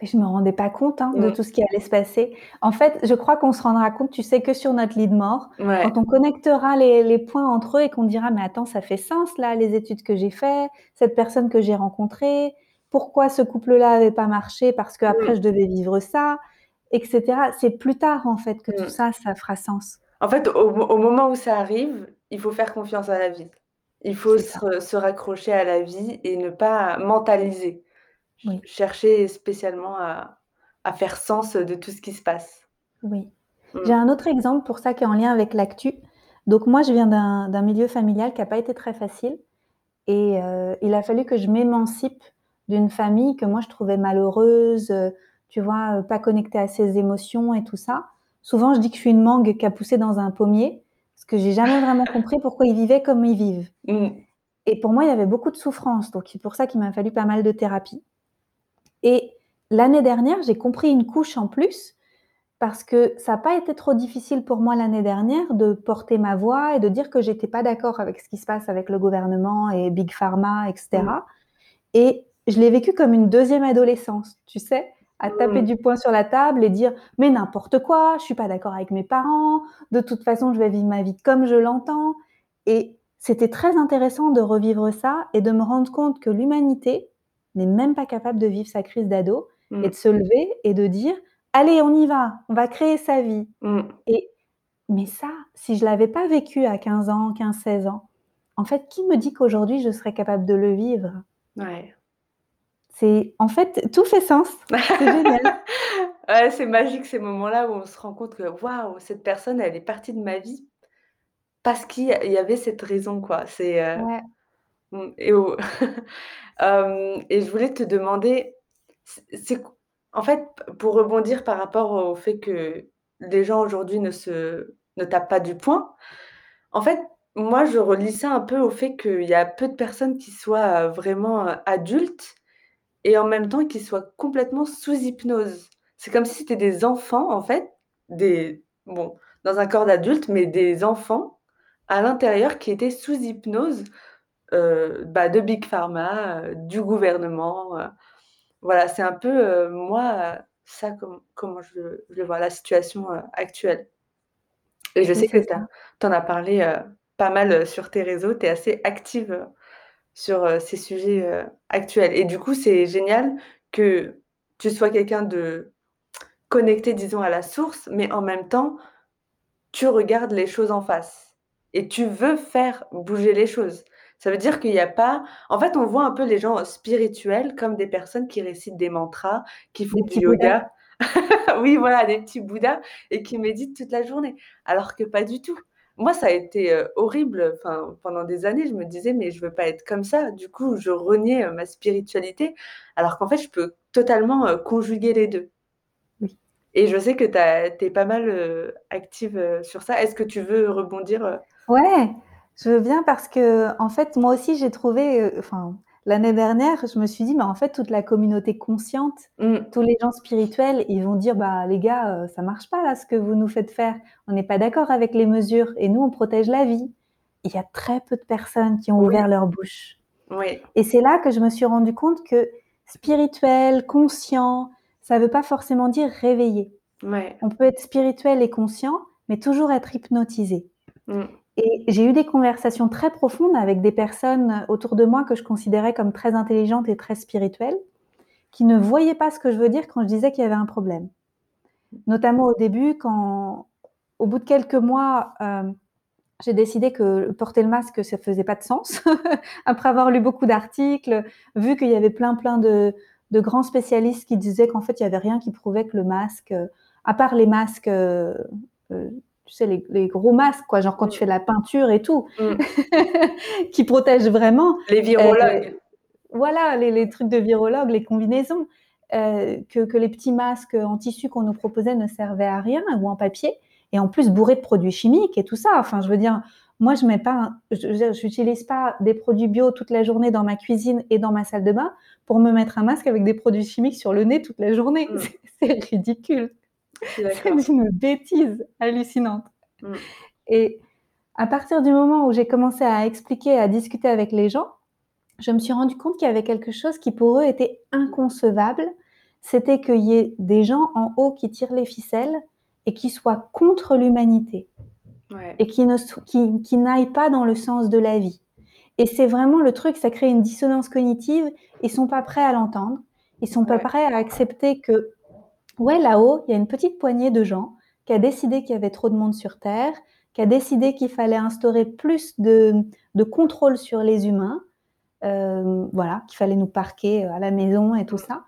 Mais je me rendais pas compte, hein, de Mmh. tout ce qui allait se passer. En fait, je crois qu'on se rendra compte, tu sais, que sur notre lit de mort, Ouais. quand on connectera les les points entre eux et qu'on dira: «Mais attends, ça fait sens là, les études que j'ai fait, cette personne que j'ai rencontrée, pourquoi ce couple-là avait pas marché parce qu'après Mmh. je devais vivre ça» et cetera. C'est plus tard, en fait, que tout Mmh. ça, ça fera sens. En fait, au mo au moment où ça arrive, il faut faire confiance à la vie. Il faut se se raccrocher à la vie et ne pas mentaliser. Oui. chercher spécialement à à faire sens, de tout ce qui se passe. Oui. J'ai Mmh. un autre exemple pour ça qui est en lien avec l'actu. Donc moi, je viens d'un milieu familial qui a pas été très facile et heu, il a fallu que je m'émancipe d'une famille que moi je trouvais malheureuse, heu, tu vois, heu, pas connectée à ses émotions et tout ça. Souvent, je dis que je suis une mangue qui a poussé dans un pommier, parce que j'ai jamais vraiment [laughs] compris pourquoi ils vivaient comme ils vivent Mmh. et pour moi, il y avait beaucoup de souffrance, donc c'est pour ça qu'il m'a fallu pas mal de thérapie et l'année dernière, j'ai compris une couche en plus parce que ça a pas été trop difficile pour moi l'année dernière de porter ma voix et de dire que j'étais pas d'accord avec ce qui se passe avec le gouvernement et Big Pharma et Mmh. cetera et je l'ai vécu comme une 2e adolescence, tu sais? À taper Mmh. du poing sur la table et dire: «Mais n'importe quoi, je suis pas d'accord avec mes parents, de toute façon, je vais vivre ma vie comme je l'entends» et c'était très intéressant de revivre ça et de me rendre compte que l'humanité n'est même pas capable de vivre sa crise d'ado et Mmh. de se lever et de dire: «Allez, on y va, on va créer sa vie» Mmh. et mais ça, si je l'avais pas vécu à 15 ans, 15-16 ans, en fait, qui me dit qu'aujourd'hui je serais capable de le vivre? Ouais. C'est en fait, tout fait sens. C'est génial. [laughs] Ouais, c'est magique ces moments-là où on se rend compte que: «Waouh, cette personne, elle est partie de ma vie parce qu'il y avait cette raison, quoi». C'est, Ouais. mmh [laughs] et je voulais te demander, c'est en fait, pour rebondir par rapport au fait que les gens aujourd'hui ne se ne tapent pas du poing. En fait, moi, je relie ça un peu au fait qu'il y a peu de personnes qui soient, heu, vraiment, adultes et en même temps qui soient complètement sous hypnose. C'est comme si c'était des enfants, en fait, des bon, dans un corps d'adulte, mais des enfants à l'intérieur qui étaient sous hypnose, heu, bah, de Big Pharma, heu, du gouvernement, heu, voilà, c'est un peu, moi, ça comme comment je je vois la situation, actuelle. Et je sais que tu en as parlé, pas mal, sur tes réseaux, tu es assez active, sur, ces sujets, actuels et du coup, c'est génial que tu sois quelqu'un de connecté, disons, à la source, mais en même temps, tu regardes les choses en face et tu veux faire bouger les choses. Ça veut dire qu'il y a pas en fait, on voit un peu les gens spirituels comme des personnes qui récitent des mantras, qui font Des du yoga. [laughs] Oui, voilà, des petits bouddhas et qui méditent toute la journée, alors que pas du tout. Moi, ça a été, heu, horrible, enfin, pendant des années, je me disais: «Mais je veux pas être comme ça». Du coup, je reniais, heu, ma spiritualité, alors qu'en fait, je peux totalement, heu, conjuguer les 2. Oui. Et je sais que tu es pas mal, active, sur ça. Est-ce que tu veux rebondir? Ouais, je veux bien parce qu'en fait, moi aussi, j'ai trouvé, enfin, l'année dernière, je me suis dit: «Mais en fait, toute la communauté consciente, Mmh. tous les gens spirituels, ils vont dire: "Bah, les gars, heu, ça marche pas là, ce que vous nous faites faire. On n'est pas d'accord avec les mesures et nous, on protège la vie"». Il y a très peu de personnes qui ont Oui. ouvert leur bouche. Oui. Et c'est là que je me suis rendu compte que spirituel, conscient, ça veut pas forcément dire réveillé. Ouais. On peut être spirituel et conscient, mais toujours être hypnotisé. Mmh. Et j'ai eu des conversations très profondes avec des personnes autour de moi que je considérais comme très intelligentes et très spirituelles, qui ne voyaient pas ce que je veux dire quand je disais qu'il y avait un problème. Notamment au début quand au bout de quelques mois, hem, j'ai décidé que porter le masque, ça faisait pas de sens. [laughs] Après avoir lu beaucoup d'articles, vu qu'il y avait plein, plein de grands spécialistes qui disaient qu'en fait, il y avait rien qui prouvait que le masque, heu, à part les masques, heu, tu sais, les les gros masques, quoi, genre quand tu fais Mmh. de la peinture et tout, Mmh. [laughs] qui protègent vraiment, Les virologues. voilà, les les trucs de virologues, les combinaisons, heu, que que les petits masques en tissu qu'on nous proposait ne servaient à rien ou en papier et en plus bourrés de produits chimiques et tout ça. Enfin, je veux dire, moi, je mets pas je j'utilise pas des produits bio toute la journée dans ma cuisine et dans ma salle de bain pour me mettre un masque avec des produits chimiques sur le nez toute la journée. Mmh. [laughs] C'est c'est ridicule. C'est d'une bêtise hallucinante. Mmh. Et à partir du moment où j'ai commencé à expliquer, à discuter avec les gens, je me suis rendu compte qu'il y avait quelque chose qui pour eux était inconcevable. C'était qu'il y ait des gens en haut qui tirent les ficelles et qui soient contre l'humanité Ouais. et qui n'aillent pas dans le sens de la vie. Et c'est vraiment le truc, ça crée une dissonance cognitive. Ils sont pas prêts à l'entendre. Ils sont pas Ouais. prêts à accepter que, ouais, là-haut, il y a une petite poignée de gens qui a décidé qu'il y avait trop de monde sur terre, qui a décidé qu'il fallait instaurer plus de de contrôle sur les humains, heu, voilà, qu'il fallait nous parquer, heu, à la maison et tout ça.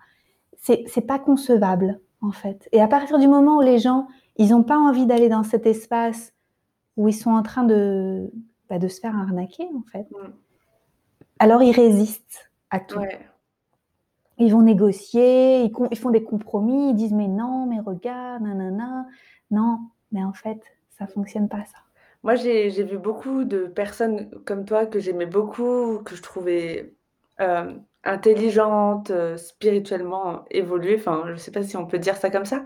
C'est pas concevable, en fait. Et à partir du moment où les gens, ils ont pas envie d'aller dans cet espace où ils sont en train de, bah, de se faire arnaquer, en fait alors ils résistent à tout. Ouais. Ils vont négocier, ils font des compromis, ils disent: «Mais non, mais regarde, nanana». Non, mais en fait, ça fonctionne pas ça. Moi, j'ai vu beaucoup de personnes comme toi que j'aimais beaucoup, que je trouvais, hem, intelligentes, heu, spirituellement évoluées, enfin, je sais pas si on peut dire ça comme ça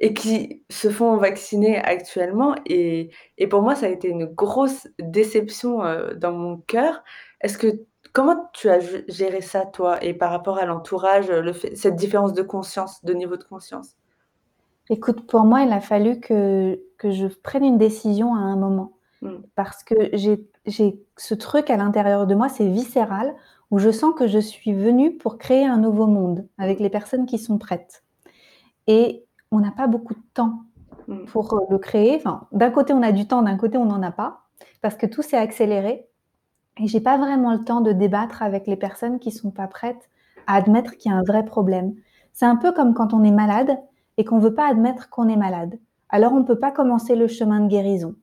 et qui se font vacciner actuellement et pour moi, ça a été une grosse déception, heu, dans mon cœur. Est-ce que comment tu as g géré ça toi et par rapport à l'entourage, le fait cette différence de conscience, de niveau de conscience? Écoute, pour moi, il a fallu que que je prenne une décision à un moment Mmh. parce que j'ai j'ai ce truc à l'intérieur de moi, c'est viscéral, où je sens que je suis venue pour créer un nouveau monde avec les personnes qui sont prêtes et on n'a pas beaucoup de temps Mmh. pour, heu, le créer. Enfin, d'un côté, on a du temps, d'un côté, on n'en a pas parce que tout s'est accéléré et j'ai pas vraiment le temps de débattre avec les personnes qui sont pas prêtes à admettre qu'il y a un vrai problème. C'est un peu comme quand on est malade et qu'on veut pas admettre qu'on est malade. Alors on peut pas commencer le chemin de guérison.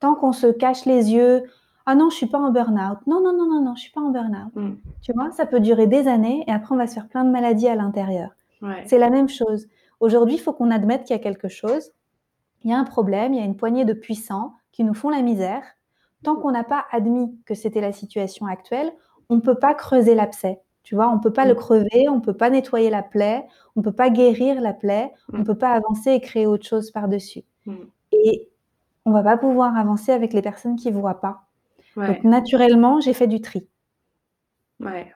Tant qu'on se cache les yeux: «Ah non, je suis pas en burn-out. Non, non, non, non, non, je suis pas en burn-out». Mmh. Tu vois? Ça peut durer des années et après on va se faire plein de maladies à l'intérieur. Ouais. C'est la même chose. Aujourd'hui, il faut qu'on admette qu'il y a quelque chose. Il y a un problème, il y a une poignée de puissants qui nous font la misère. Tant qu'on n'a pas admis que c'était la situation actuelle, on peut pas creuser l'abcès. Tu vois? On peut pas le Mmh. crever, on peut pas nettoyer la plaie, on peut pas guérir la plaie, on Mmh. peut pas avancer et créer autre chose par-dessus. Mmh. Et on va pas pouvoir avancer avec les personnes qui voient pas. Ouais. Donc naturellement, j'ai fait du tri. Ouais.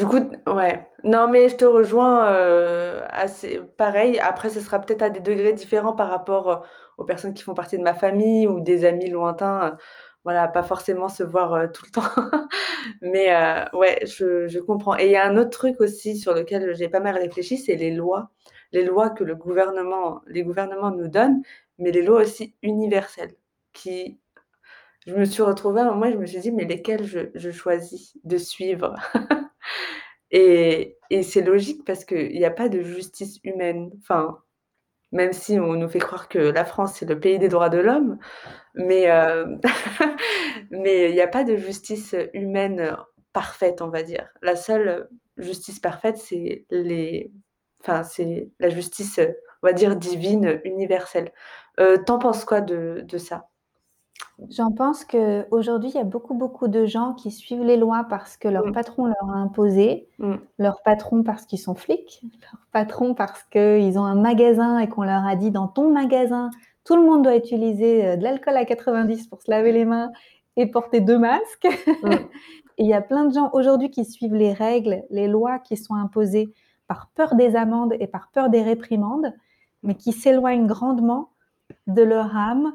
Du coup, ouais. Non, mais je te rejoins euh, assez pareil. Après, ce sera peut-être à des degrés différents par rapport euh, aux personnes qui font partie de ma famille ou des amis lointains. euh, voilà, pas forcément se voir tout le temps. [laughs] Mais euh, ouais, je, comprends. Et il y a un autre truc aussi sur lequel j'ai pas mal réfléchi, c'est les lois. Les lois que le gouvernement, les gouvernements nous donnent, mais les lois aussi universelles qui je me suis retrouvée à un moment et je me suis dit: «Mais lesquelles je choisis de suivre?» [laughs] et c'est logique parce qu'il y a pas de justice humaine. Enfin, même si on nous fait croire que la France, c'est le pays des droits de l'homme, mais [laughs] mais il y a pas de justice, humaine, parfaite, on va dire. La seule, justice parfaite, c'est les enfin, la justice, on va dire divine, universelle. Heu, tu en penses quoi de ça? J'en pense qu'aujourd'hui, il y a beaucoup, beaucoup de gens qui suivent les lois parce que leur Mmh. patron leur a imposé, Mmh. leur patron parce qu'ils sont flics, [laughs] leur patron parce qu'ils ont un magasin et qu'on leur a dit: «Dans ton magasin, tout le monde doit utiliser, heu, de l'alcool à 90 pour se laver les mains et porter 2 masques». Mmh. [laughs] Et il y a plein de gens aujourd'hui qui suivent les règles, les lois qui sont imposées par peur des amendes et par peur des réprimandes, mais qui s'éloignent grandement de leur âme,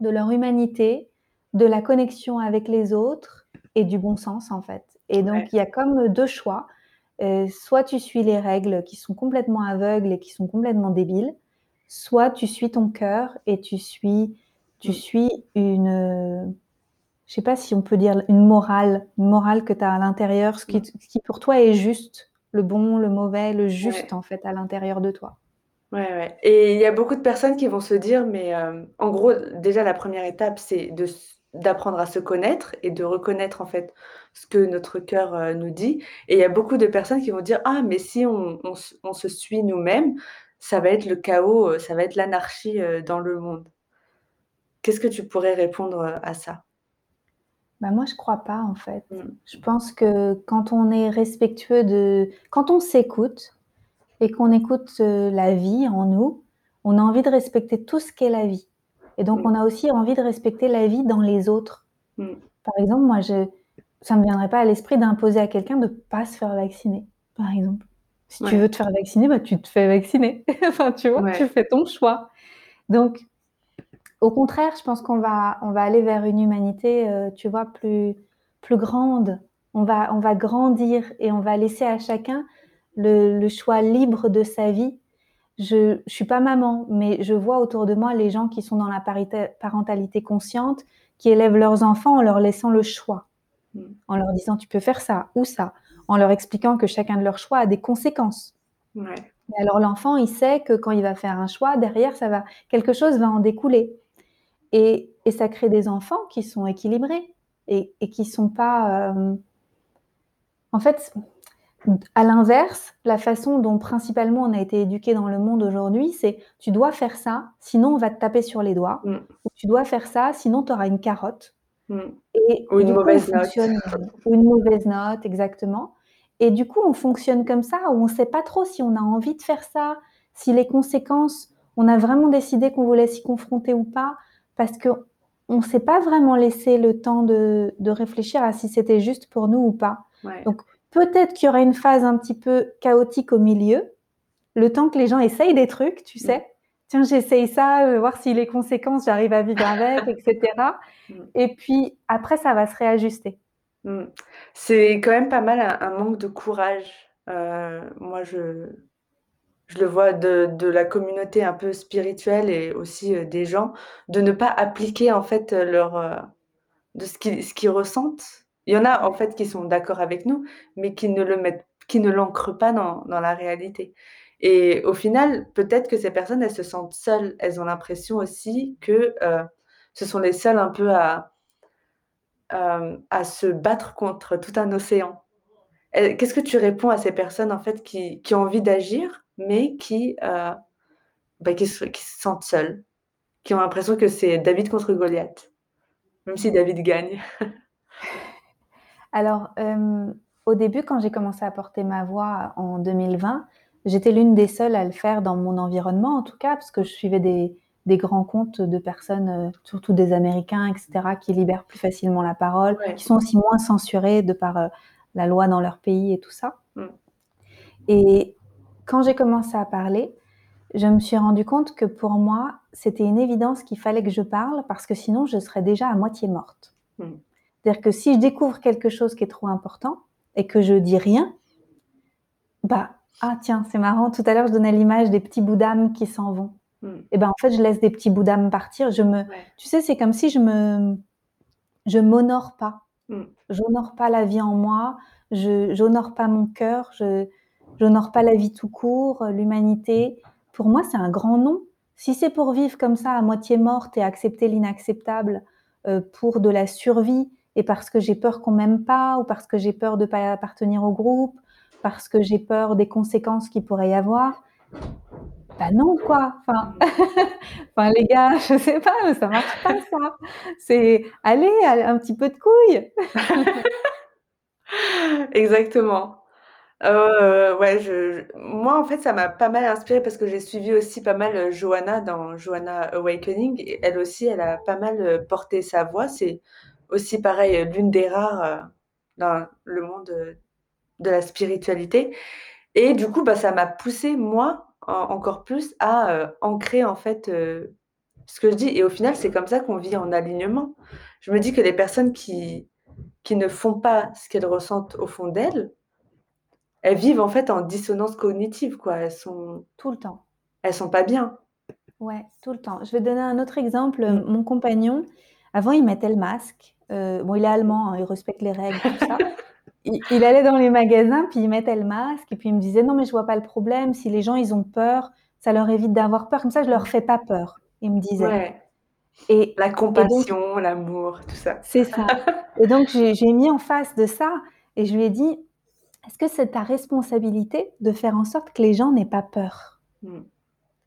de leur humanité, de la connexion avec les autres et du bon sens, en fait. Et donc Ouais. il y a comme, 2 choix, heu, soit tu suis les règles qui sont complètement aveugles et qui sont complètement débiles, soit tu suis ton cœur et tu suis tu Mmh. suis une, je sais pas si on peut dire une morale, une morale que tu as à l'intérieur, ce qui t ce qui pour toi est juste, le bon, le mauvais, le juste, Ouais. en fait, à l'intérieur de toi. Ouais, ouais et il y a beaucoup de personnes qui vont se dire mais hem, en gros, déjà la première étape, c'est de s d'apprendre à se connaître et de reconnaître en fait ce que notre cœur, heu, nous dit et il y a beaucoup de personnes qui vont dire: «Ah mais si on on se on se suit nous-mêmes, ça va être le chaos, heu, ça va être l'anarchie, heu, dans le monde». Qu'est-ce que tu pourrais répondre, heu, à ça? Bah, moi, je crois pas, en fait. Mmh. Je pense que quand on est respectueux de quand on s'écoute et qu'on écoute, heu, la vie en nous, on a envie de respecter tout ce qu'est la vie et donc Mmh. on a aussi envie de respecter la vie dans les autres. Mmh. Par exemple, moi, je ça me viendrait pas à l'esprit d'imposer à quelqu'un de pas se faire vacciner, par exemple. Si tu veux te faire vacciner, bah, tu te fais vacciner. [laughs] Enfin, tu vois? Tu fais ton choix. Donc au contraire, je pense qu'on va on va aller vers une humanité, heu, tu vois, plus plus grande. On va on va grandir et on va laisser à chacun le le choix libre de sa vie. Je je suis pas maman, mais je vois autour de moi les gens qui sont dans la parentalité consciente, qui élèvent leurs enfants en leur laissant le choix, Mmh. en leur disant: «Tu peux faire ça ou ça», en leur expliquant que chacun de leurs choix a des conséquences. Ouais. Et alors l'enfant, il sait que quand il va faire un choix, derrière, ça va quelque chose va en découler et et ça crée des enfants qui sont équilibrés et et qui sont pas, hem en fait, à l'inverse, la façon dont principalement on a été éduqués dans le monde aujourd'hui, c'est: «Tu dois faire ça, sinon on va te taper sur les doigts» ou «Tu dois faire ça, sinon tu auras une carotte» Mmh. et Ou une du coup, mauvaise note. ou une mauvaise note, exactement et du coup, on fonctionne comme ça, où on sait pas trop si on a envie de faire ça, si les conséquences, on a vraiment décidé qu'on voulait s'y confronter ou pas, parce qu'on s'est pas vraiment laissé le temps de de réfléchir à si c'était juste pour nous ou pas. Ouais. Donc peut-être qu'il y aura une phase un petit peu chaotique au milieu, le temps que les gens essayent des trucs, tu Mmh. sais? «Tiens, j'essaye ça, voir si les conséquences, j'arrive à vivre avec [laughs] et cetera» Mmh. et puis après ça va se réajuster. Mmh. C'est quand même pas mal un un manque de courage. Heu, moi je je le vois de de la communauté un peu spirituelle et aussi, heu, des gens, de ne pas appliquer en fait, leur, heu, de ce qu'ils ce qu'ils ressentent. Il y en a en fait qui sont d'accord avec nous, mais qui ne le mettent qui ne l'ancrent pas dans la réalité et au final, peut-être que ces personnes, elles se sentent seules. Elles ont l'impression aussi que, heu, ce sont les seules un peu à hem, à se battre contre tout un océan. Qu'est-ce que tu réponds à ces personnes en fait qui qui ont envie d'agir, mais qui, heu, bah, qui se sentent seules, qui ont l'impression que c'est David contre Goliath, même si David gagne? [laughs] Alors, hem, au début, quand j'ai commencé à porter ma voix en 2020, j'étais l'une des seules à le faire dans mon environnement, en tout cas, parce que je suivais des des grands comptes de personnes, surtout des Américains, etc., qui libèrent plus facilement la parole, qui sont aussi moins censurés de par la loi dans leur pays et tout ça. Mm. Et quand j'ai commencé à parler, je me suis rendu compte que pour moi, c'était une évidence qu'il fallait que je parle parce que sinon, je serais déjà à moitié morte. Hmm. C'est-à-dire que si je découvre quelque chose qui est trop important et que je dis rien, bah, ah tiens, c'est marrant, tout à l'heure, je donnais l'image des petits bouts d'âme qui s'en vont. Hmm. Et ben en fait, je laisse des petits bouts d'âme partir. Je me, Tu sais, c'est comme si je me, je m'honore pas. Hmm. J'honore pas la vie en moi, je j'honore pas mon cœur, je j'honore pas la vie tout court, l'humanité pour moi, c'est un grand non. Si c'est pour vivre comme ça, à moitié morte et accepter l'inacceptable euh, pour de la survie et parce que j'ai peur qu'on m'aime pas ou parce que j'ai peur de ne pas appartenir au groupe, parce que j'ai peur des conséquences qu'il pourrait y avoir, bah non quoi. Enfin, [laughs] les gars, je sais pas, ça marche pas ça. C'est allez, un petit peu de couille. [laughs] Exactement. Euh, ouais, moi, en fait, ça m'a pas mal inspiré parce que j'ai suivi aussi pas mal, euh, Johanna dans Johanna Awakening elle aussi, elle a pas mal, euh, porté sa voix. C'est aussi pareil, l'une des rares, dans le monde, de la spiritualité et du coup, bah, ça m'a poussé moi, encore plus à, ancrer en fait, ce que je dis et au final, c'est comme ça qu'on vit en alignement. Je me dis que les personnes qui qui ne font pas ce qu'elles ressentent au fond d'elles elles vivent en fait en dissonance cognitive, quoi. Elles sont Tout le temps. elles sont pas bien. Ouais, tout le temps. Je vais donner un autre exemple. Mmh. Mon compagnon, avant, il mettait le masque. Euh, bon, il est allemand, hein, il respecte les règles, tout ça. [laughs] Il, allait dans les magasins, puis il mettait le masque, et puis il me disait non, mais je vois pas le problème. Si les gens ils ont peur, ça leur évite d'avoir peur. Comme ça, je leur fais pas peur. Il me disait. Ouais. Et La compassion, l'amour, tout ça. c'est ça. Et donc j'ai j'ai mis en face de ça, et je lui ai dit est-ce que c'est ta responsabilité de faire en sorte que les gens n'aient pas peur? Hmm.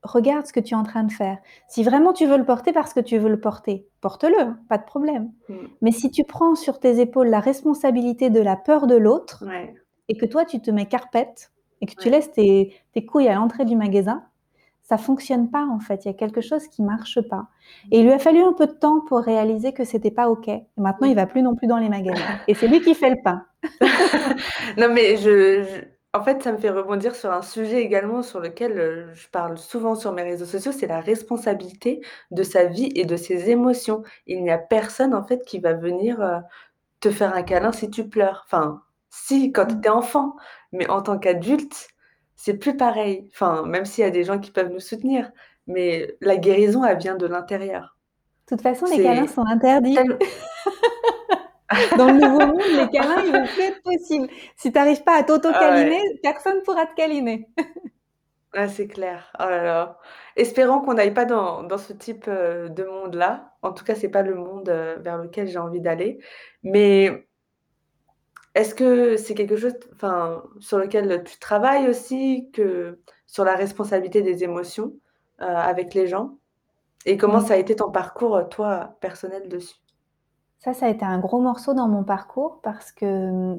Regarde ce que tu es en train de faire. Si vraiment tu veux le porter parce que tu veux le porter, porte-le, hein, pas de problème. Hmm. Mais si tu prends sur tes épaules la responsabilité de la peur de l'autre et que toi tu te mets carpette et que tu laisses tes, tes couilles à l'entrée du magasin, ça fonctionne pas en fait. Il y a quelque chose qui marche pas. Et il lui a fallu un peu de temps pour réaliser que c'était pas ok. Et maintenant, il va plus non plus dans les magasins. Et c'est lui qui fait le pain. [laughs] non mais je, en fait, ça me fait rebondir sur un sujet également sur lequel euh, je parle souvent sur mes réseaux sociaux, c'est la responsabilité de sa vie et de ses émotions. Il n'y a personne en fait qui va venir euh, te faire un câlin si tu pleures. Enfin, si quand mm. tu es enfant, mais en tant qu'adulte, c'est plus pareil. Enfin, même s'il y a des gens qui peuvent nous soutenir, mais la guérison, elle vient de l'intérieur. De toute façon, les câlins sont interdits. [laughs] Dans le nouveau monde, les câlins, ils vont plus être possibles. Si tu n'arrives pas à t'auto-câliner, ah personne ne pourra te câliner. ah, c'est clair. Oh là là. Espérons qu'on n'aille pas dans, dans, ce type euh, de monde-là. En tout cas, c'est pas le monde euh, vers lequel j'ai envie d'aller. Mais est-ce que c'est quelque chose sur lequel tu travailles aussi, que sur la responsabilité des émotions, euh, avec les gens? Et comment ça a été ton parcours, toi, personnel dessus? Ça, ça a été un gros morceau dans mon parcours parce que,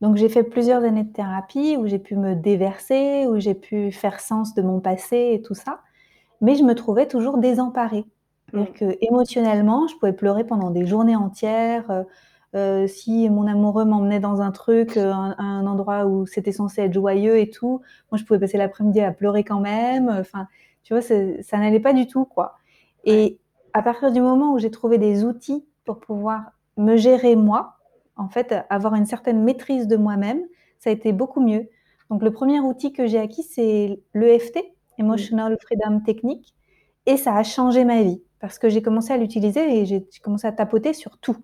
donc j'ai fait plusieurs années de thérapie où j'ai pu me déverser, où j'ai pu faire sens de mon passé et tout ça, mais je me trouvais toujours désemparée. C'est-à-dire mmh. qu'émotionnellement, je pouvais pleurer pendant des journées entières, euh, euh, si mon amoureux m'emmenait dans un truc, euh, un, endroit où c'était censé être joyeux et tout, moi je pouvais passer l'après-midi à pleurer quand même. Enfin, tu vois, ça n'allait pas du tout, quoi. Et à partir du moment où j'ai trouvé des outils pour pouvoir me gérer moi, en fait, avoir une certaine maîtrise de moi-même, ça a été beaucoup mieux. Donc le premier outil que j'ai acquis, c'est l'EFT, Emotional Freedom Technique, et ça a changé ma vie parce que j'ai commencé à l'utiliser et j'ai commencé à tapoter sur tout.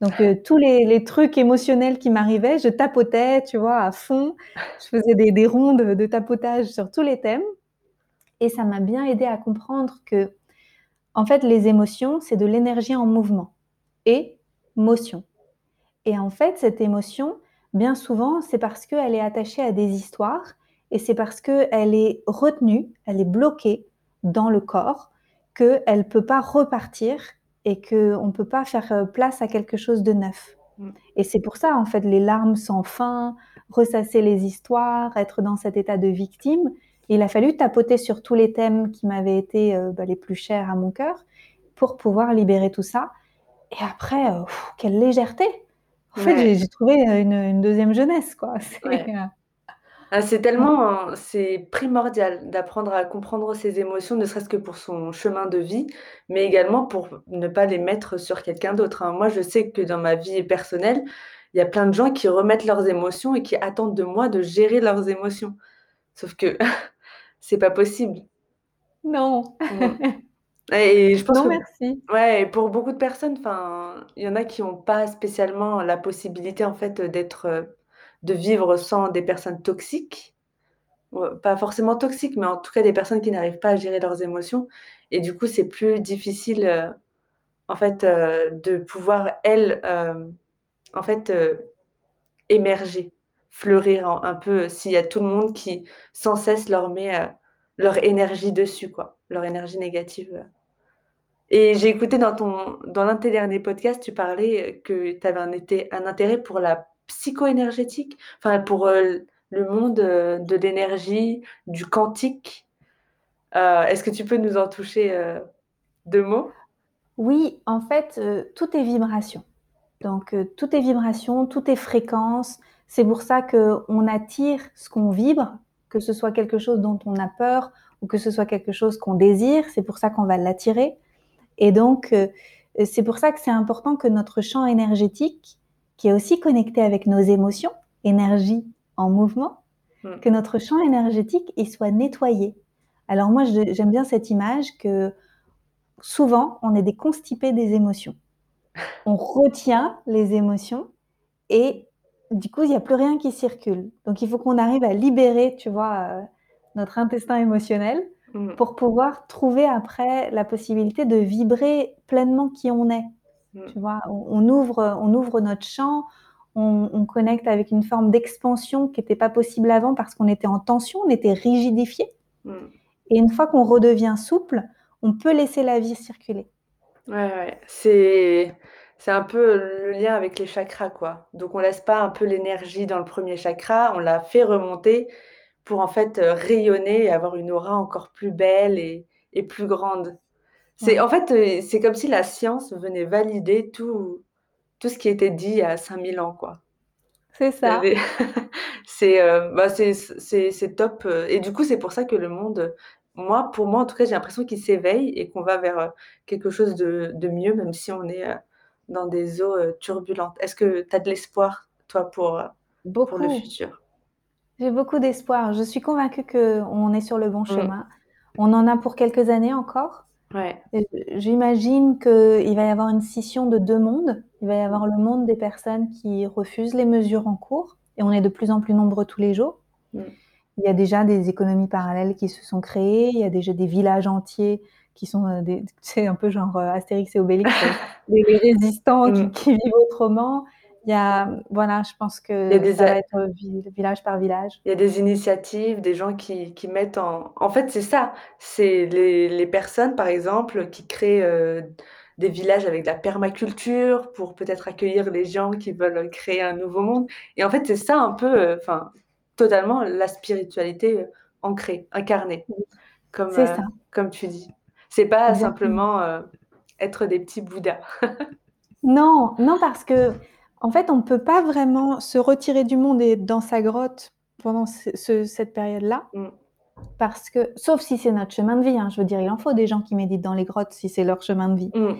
Donc euh, [laughs] tous les, trucs émotionnels qui m'arrivaient, je tapotais, tu vois, à fond. Je faisais des, rondes de tapotage sur tous les thèmes. Et ça m'a bien aidé à comprendre que, en fait, les émotions, c'est de l'énergie en mouvement. Et motion. Et en fait, cette émotion, bien souvent, c'est parce qu'elle est attachée à des histoires et c'est parce qu'elle est retenue, elle est bloquée dans le corps, qu'elle ne peut pas repartir et qu'on ne peut pas faire euh, place à quelque chose de neuf. Mm. Et c'est pour ça, en fait, les larmes sans fin, ressasser les histoires, être dans cet état de victime, il a fallu tapoter sur tous les thèmes qui m'avaient été bah, les plus chers à mon cœur pour pouvoir libérer tout ça. Et après, quelle légèreté En fait, j'ai trouvé une, deuxième jeunesse, quoi. [laughs] Ah, c'est tellement, c'est primordial d'apprendre à comprendre ses émotions, ne serait-ce que pour son chemin de vie, mais également pour ne pas les mettre sur quelqu'un d'autre, hein. Moi, je sais que dans ma vie personnelle, il y a plein de gens qui remettent leurs émotions et qui attendent de moi de gérer leurs émotions. Sauf que [laughs] c'est pas possible. Non. [laughs] Et je pense non, que merci. ouais, pour beaucoup de personnes, enfin, il y en a qui ont pas spécialement la possibilité, en fait, d'être, de vivre sans des personnes toxiques. pas forcément toxiques, mais en tout cas des personnes qui n'arrivent pas à gérer leurs émotions et du coup, c'est plus difficile, euh, en fait, euh, de pouvoir elles, euh, en fait, émerger, fleurir un peu, s'il y a tout le monde qui sans cesse leur met, leur énergie dessus quoi, leur énergie négative, et j'ai écouté dans ton dans l'un de tes derniers podcasts, tu parlais, que tu avais un intérêt pour la psycho-énergétique, enfin pour, euh, le monde, euh, de l'énergie, du quantique. Euh, est-ce que tu peux nous en toucher, deux mots? Oui, en fait, tout est vibration. Donc, tout est vibration, tout est fréquence. C'est pour ça qu'on attire ce qu'on vibre, que ce soit quelque chose dont on a peur ou que ce soit quelque chose qu'on désire, c'est pour ça qu'on va l'attirer. Et donc, c'est pour ça que c'est important que notre champ énergétique qui est aussi connecté avec nos émotions, énergie en mouvement, hmm. que notre champ énergétique il soit nettoyé. Alors moi, j'aime bien cette image que souvent, on est des constipés des émotions. [laughs] On retient les émotions et du coup, il n'y a plus rien qui circule. Donc, il faut qu'on arrive à libérer, tu vois, euh, notre intestin émotionnel hmm. pour pouvoir trouver après la possibilité de vibrer pleinement qui on est. Mm. Tu vois, on, ouvre, on ouvre notre champ, on, connecte avec une forme d'expansion qui n'était pas possible avant parce qu'on était en tension, on était rigidifié. Mm. Et une fois qu'on redevient souple, on peut laisser la vie circuler. Ouais, ouais. C'est, c'est un peu le lien avec les chakras, quoi. Donc on laisse pas un peu l'énergie dans le premier chakra, on la fait remonter pour en fait euh, rayonner et avoir une aura encore plus belle et, et plus grande. C'est en fait, euh, c'est comme si la science venait valider tout tout ce qui était dit il y a 5000 ans, quoi. C'est ça. [laughs] c'est, euh, bah, c'est top, et du coup, c'est pour ça que le monde, moi, pour moi, en tout cas, j'ai l'impression qu'il s'éveille et qu'on va vers, quelque chose de de mieux, même si on est, dans des eaux, turbulentes. Est-ce que tu as de l'espoir, toi, pour, pour le futur? J'ai beaucoup d'espoir. Je suis convaincue qu'on est sur le bon mmh. chemin. On en a pour quelques années encore. Ouais. J'imagine qu'il va y avoir une scission de deux mondes. Il va y avoir le monde des personnes qui refusent les mesures en cours, et on est de plus en plus nombreux tous les jours. Mm. Il y a déjà des économies parallèles qui se sont créées, il y a déjà des villages entiers qui sont euh, des, [laughs] un peu genre euh, Astérix et Obélix, [laughs] les, résistants qui, mm. qui, vivent autrement. Il y a, voilà, je pense que ça va être village par village. Il y a des initiatives, des gens qui, qui mettent en... En fait, c'est ça. C'est les, les, personnes, par exemple, qui créent euh, des villages avec de la permaculture pour peut-être accueillir les gens qui veulent créer un nouveau monde. Et en fait, c'est ça un peu, euh, enfin, totalement la spiritualité euh, ancrée, incarnée, comme, ça. comme tu dis. C'est pas simplement être des petits bouddhas. [laughs] non, non, parce que en fait, on ne peut pas vraiment se retirer du monde et être dans sa grotte pendant cette période-là. Mm. Parce que, sauf si c'est notre chemin de vie, hein, je veux dire, il en faut des gens qui méditent dans les grottes si c'est leur chemin de vie. Si mm.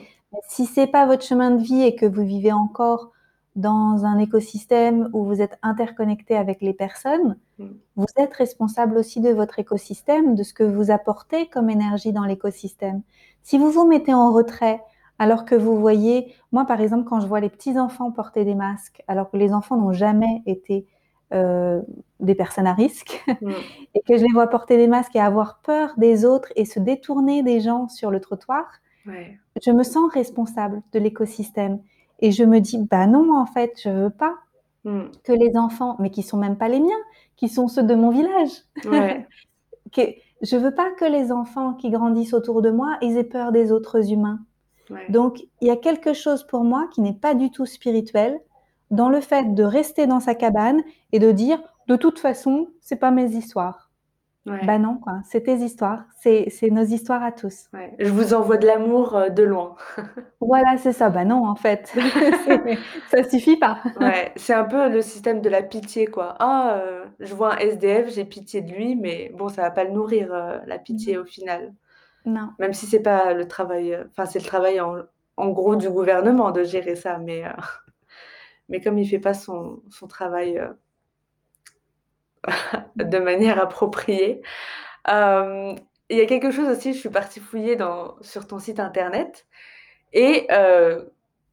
Si c'est pas votre chemin de vie et que vous vivez encore dans un écosystème où vous êtes interconnecté avec les personnes, mm. vous êtes responsable aussi de votre écosystème, de ce que vous apportez comme énergie dans l'écosystème. Si vous vous mettez en retrait, alors que vous voyez, moi par exemple, quand je vois les petits-enfants porter des masques, alors que les enfants n'ont jamais été euh, des personnes à risque, mm. [laughs] et que je les vois porter des masques et avoir peur des autres et se détourner des gens sur le trottoir, je me sens responsable de l'écosystème. Et je me dis, bah non, en fait, je veux pas mm. que les enfants, mais qui sont même pas les miens, qui sont ceux de mon village, [laughs] que, je veux pas que les enfants qui grandissent autour de moi aient peur des autres humains. Donc, il y a quelque chose pour moi qui n'est pas du tout spirituel dans le fait de rester dans sa cabane et de dire de toute façon, c'est pas mes histoires. Bah non, quoi. C'est tes histoires. C'est nos histoires à tous. Je vous envoie de l'amour euh, de loin. [laughs] Voilà, c'est ça. Bah non, en fait. [laughs] ça suffit pas. Ouais, [laughs] c'est un peu le système de la pitié, quoi. Ah, euh, je vois un SDF, j'ai pitié de lui, mais bon, ça va pas le nourrir, euh, la pitié, au final. Non. Même si c'est pas le travail, enfin, c'est le travail en, gros du gouvernement de gérer ça, mais, [laughs] mais comme il fait pas son, son travail [laughs] de manière appropriée. Euh, il y a quelque chose aussi, je suis partie fouiller dans, sur ton site internet. Et euh,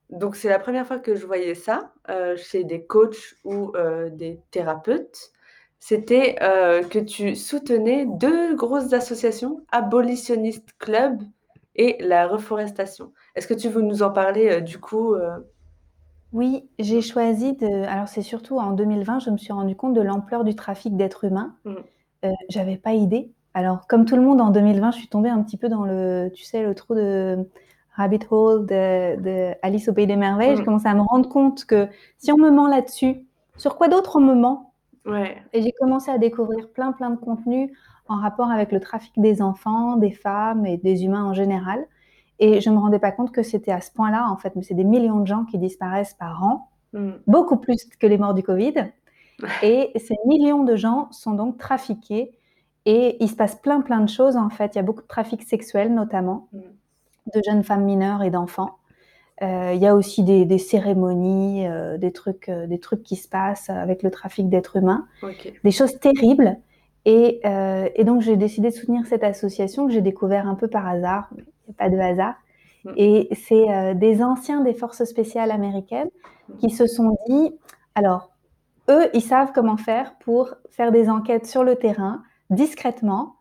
donc, c'est la première fois que je voyais ça euh, chez des coachs ou des thérapeutes. C'était que tu soutenais deux grosses associations, Abolitionist Club et la reforestation. Est-ce que tu veux nous en parler du coup oui, j'ai choisi de alors c'est surtout en 2020, je me suis rendu compte de l'ampleur du trafic d'êtres humains. Mmh. Euh, j'avais pas idée. Alors comme tout le monde en 2020, je suis tombée un petit peu dans le tu sais, le trou de rabbit hole de Alice au pays des merveilles. J'ai mmh. commencé à me rendre compte que si on me ment là-dessus, sur quoi d'autre on me ment? Ouais. Et j'ai commencé à découvrir plein, plein de contenus en rapport avec le trafic des enfants, des femmes et des humains en général. Et je ne me rendais pas compte que c'était à ce point-là, en fait. Mais c'est des millions de gens qui disparaissent par an, mm. beaucoup plus que les morts du Covid. [laughs] Et ces millions de gens sont donc trafiqués. Et il se passe plein, plein de choses, en fait. Il y a beaucoup de trafic sexuel, notamment, mm. de jeunes femmes mineures et d'enfants. Euh, il y a aussi des, cérémonies, euh, des, trucs, euh, des trucs qui se passent avec le trafic d'êtres humains. Des choses terribles. Et, et donc, j'ai décidé de soutenir cette association que j'ai découvert un peu par hasard il n'y a pas de hasard. Mm. Et c'est euh, des anciens des forces spéciales américaines qui se sont dit, alors, eux, ils savent comment faire pour faire des enquêtes sur le terrain, discrètement,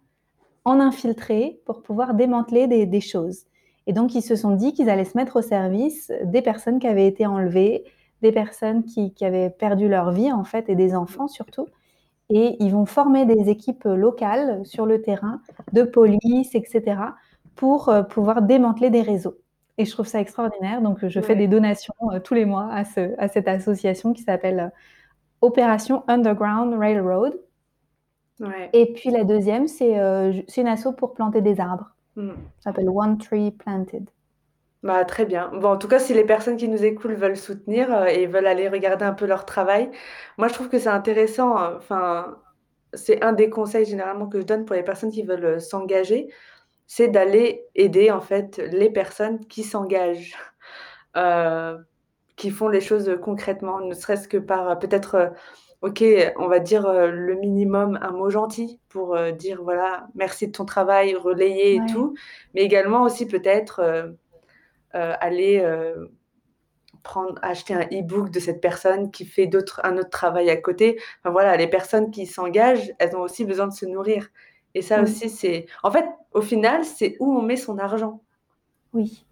en infiltré, pour pouvoir démanteler des, choses. Et donc, ils se sont dit qu'ils allaient se mettre au service des personnes qui avaient été enlevées, des personnes qui, qui, avaient perdu leur vie, en fait, et des enfants surtout. Et ils vont former des équipes locales sur le terrain, de police, etc., pour euh, pouvoir démanteler des réseaux. Et je trouve ça extraordinaire. Donc, je fais des donations euh, tous les mois à, ce, à, cette association qui s'appelle euh, Opération Underground Railroad. Et puis la deuxième, c'est une asso pour planter des arbres. Hmm. Ça s'appelle One Tree Planted. Bah, très bien. Bon, en tout cas, si les personnes qui nous écoutent veulent soutenir et veulent aller regarder un peu leur travail, moi, je trouve que c'est intéressant. Enfin, c'est un des conseils généralement que je donne pour les personnes qui veulent s'engager c'est d'aller aider en fait les personnes qui s'engagent, euh, qui font les choses concrètement, ne serait-ce que par euh, peut-être, euh, ok, on va dire le minimum, un mot gentil pour dire voilà, merci de ton travail, relayer et tout, mais également aussi peut-être aller prendre, acheter un e-book de cette personne qui fait d'autres, un autre travail à côté. Enfin voilà, les personnes qui s'engagent, elles ont aussi besoin de se nourrir. Et ça aussi, c'est. En fait, au final, c'est où on met son argent. Oui.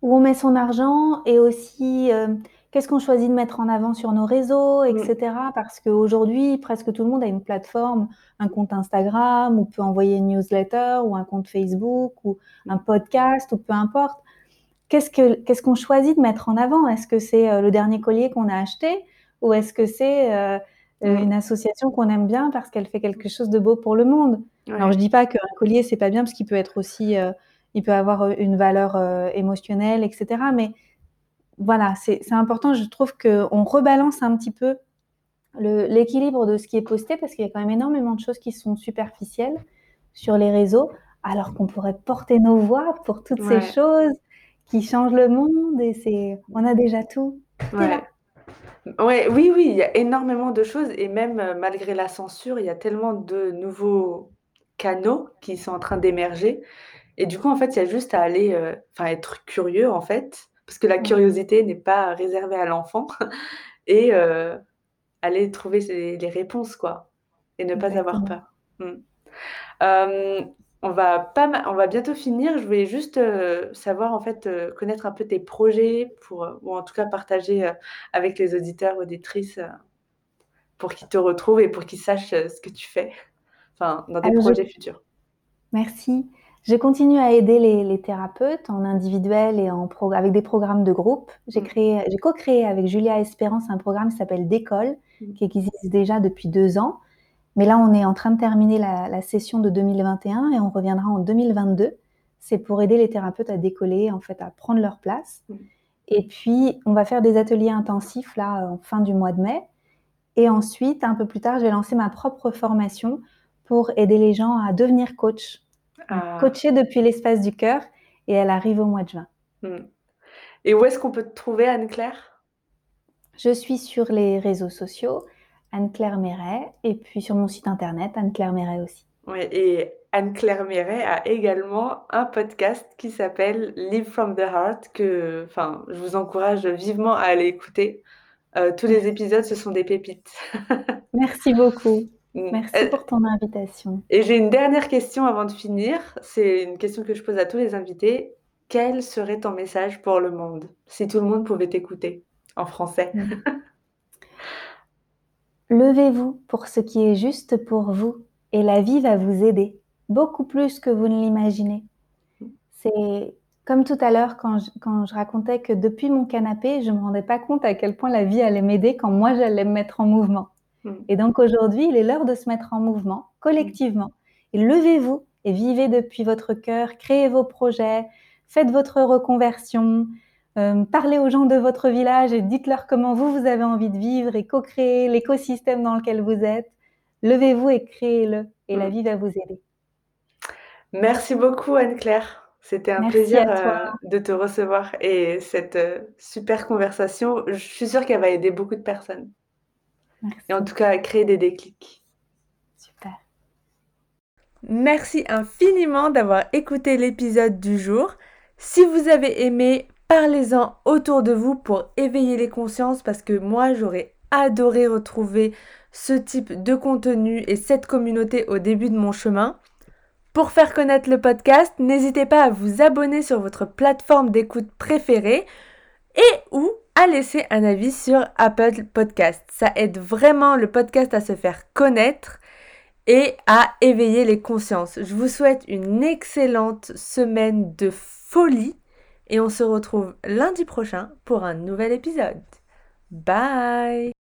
Où on met son argent et aussi euh, qu'est-ce qu'on choisit de mettre en avant sur nos réseaux, etc. Mm. Parce qu'aujourd'hui, presque tout le monde a une plateforme, un compte Instagram, ou peut envoyer une newsletter, ou un compte Facebook, ou un podcast, ou peu importe. Qu'est-ce qu'on choisit de mettre en avant? Est-ce que c'est euh, le dernier collier qu'on a acheté ou est-ce que c'est euh, mm. une association qu'on aime bien parce qu'elle fait quelque chose de beau pour le monde? Alors je dis pas qu'un collier c'est pas bien parce qu'il peut être aussi, euh, il peut avoir euh, une valeur euh, émotionnelle, etc. Mais voilà, c'est important. Je trouve qu'on rebalance un petit peu l'équilibre de ce qui est posté parce qu'il y a quand même énormément de choses qui sont superficielles sur les réseaux, alors qu'on pourrait porter nos voix pour toutes ces choses qui changent le monde et c'est, on a déjà tout. Ouais, oui, oui, il y a énormément de choses et même malgré la censure, il y a tellement de nouveaux canaux qui sont en train d'émerger. Et du coup, en fait, il y a juste à aller, euh, enfin, être curieux, en fait, parce que la curiosité n'est pas réservée à l'enfant, [laughs] et euh, aller trouver les réponses, quoi, et ne pas avoir peur. Mmh. on va pas on va bientôt finir. Je voulais juste euh, savoir, en fait, connaître un peu tes projets, pour, ou en tout cas partager avec les auditeurs, auditrices, pour qu'ils te retrouvent et pour qu'ils sachent ce que tu fais dans des projets futurs Merci. Je continue à aider les, thérapeutes en individuel et en avec des programmes de groupe. J'ai mm. créé, j'ai co-créé avec Julia Espérance un programme qui s'appelle Décolle, mm. qui existe déjà depuis deux ans. Mais là, on est en train de terminer la, session de 2021 et on reviendra en 2022. C'est pour aider les thérapeutes à décoller, en fait, à prendre leur place. Mm. Et puis, on va faire des ateliers intensifs là en fin du mois de mai. Et ensuite, un peu plus tard, je vais lancer ma propre formation pour aider les gens à devenir coach. Ah. Coacher depuis l'espace du cœur et elle arrive au mois de juin. Mm. Et où est-ce qu'on peut te trouver, Anne-Claire? Je suis sur les réseaux sociaux, Anne-Claire Méret, et puis sur mon site internet, Anne-Claire Méret aussi. Oui, et Anne-Claire Méret a également un podcast qui s'appelle Live from the Heart, que enfin, je vous encourage vivement à aller écouter. Euh, tous les épisodes, ce sont des pépites. [laughs] Merci beaucoup. Mm. Merci euh, pour ton invitation. Et j'ai une dernière question avant de finir. C'est une question que je pose à tous les invités. Quel serait ton message pour le monde si tout le monde pouvait t'écouter en français? Mm. [laughs] [laughs] Levez-vous pour ce qui est juste pour vous et la vie va vous aider beaucoup plus que vous ne l'imaginez. C'est comme tout à l'heure quand je, racontais que depuis mon canapé, je ne me rendais pas compte à quel point la vie allait m'aider quand moi j'allais me mettre en mouvement. Hmm. Et donc aujourd'hui, il est l'heure de se mettre en mouvement collectivement. Et levez-vous et vivez depuis votre cœur, créez vos projets, faites votre reconversion, euh, parlez aux gens de votre village et dites-leur comment vous, vous avez envie de vivre et co-créer l'écosystème dans lequel vous êtes. Levez-vous et créez-le et la hmm. vie va vous aider. Merci beaucoup Anne-Claire. C'était un plaisir euh, de te recevoir et cette euh, super conversation. Je suis sûre qu'elle va aider beaucoup de personnes. Et en tout cas, à créer des déclics. Super. Merci infiniment d'avoir écouté l'épisode du jour. Si vous avez aimé, parlez-en autour de vous pour éveiller les consciences parce que moi, j'aurais adoré retrouver ce type de contenu et cette communauté au début de mon chemin. Pour faire connaître le podcast, n'hésitez pas à vous abonner sur votre plateforme d'écoute préférée et ou à laisser un avis sur Apple Podcast. Ça aide vraiment le podcast à se faire connaître et à éveiller les consciences. Je vous souhaite une excellente semaine de folie et on se retrouve lundi prochain pour un nouvel épisode. Bye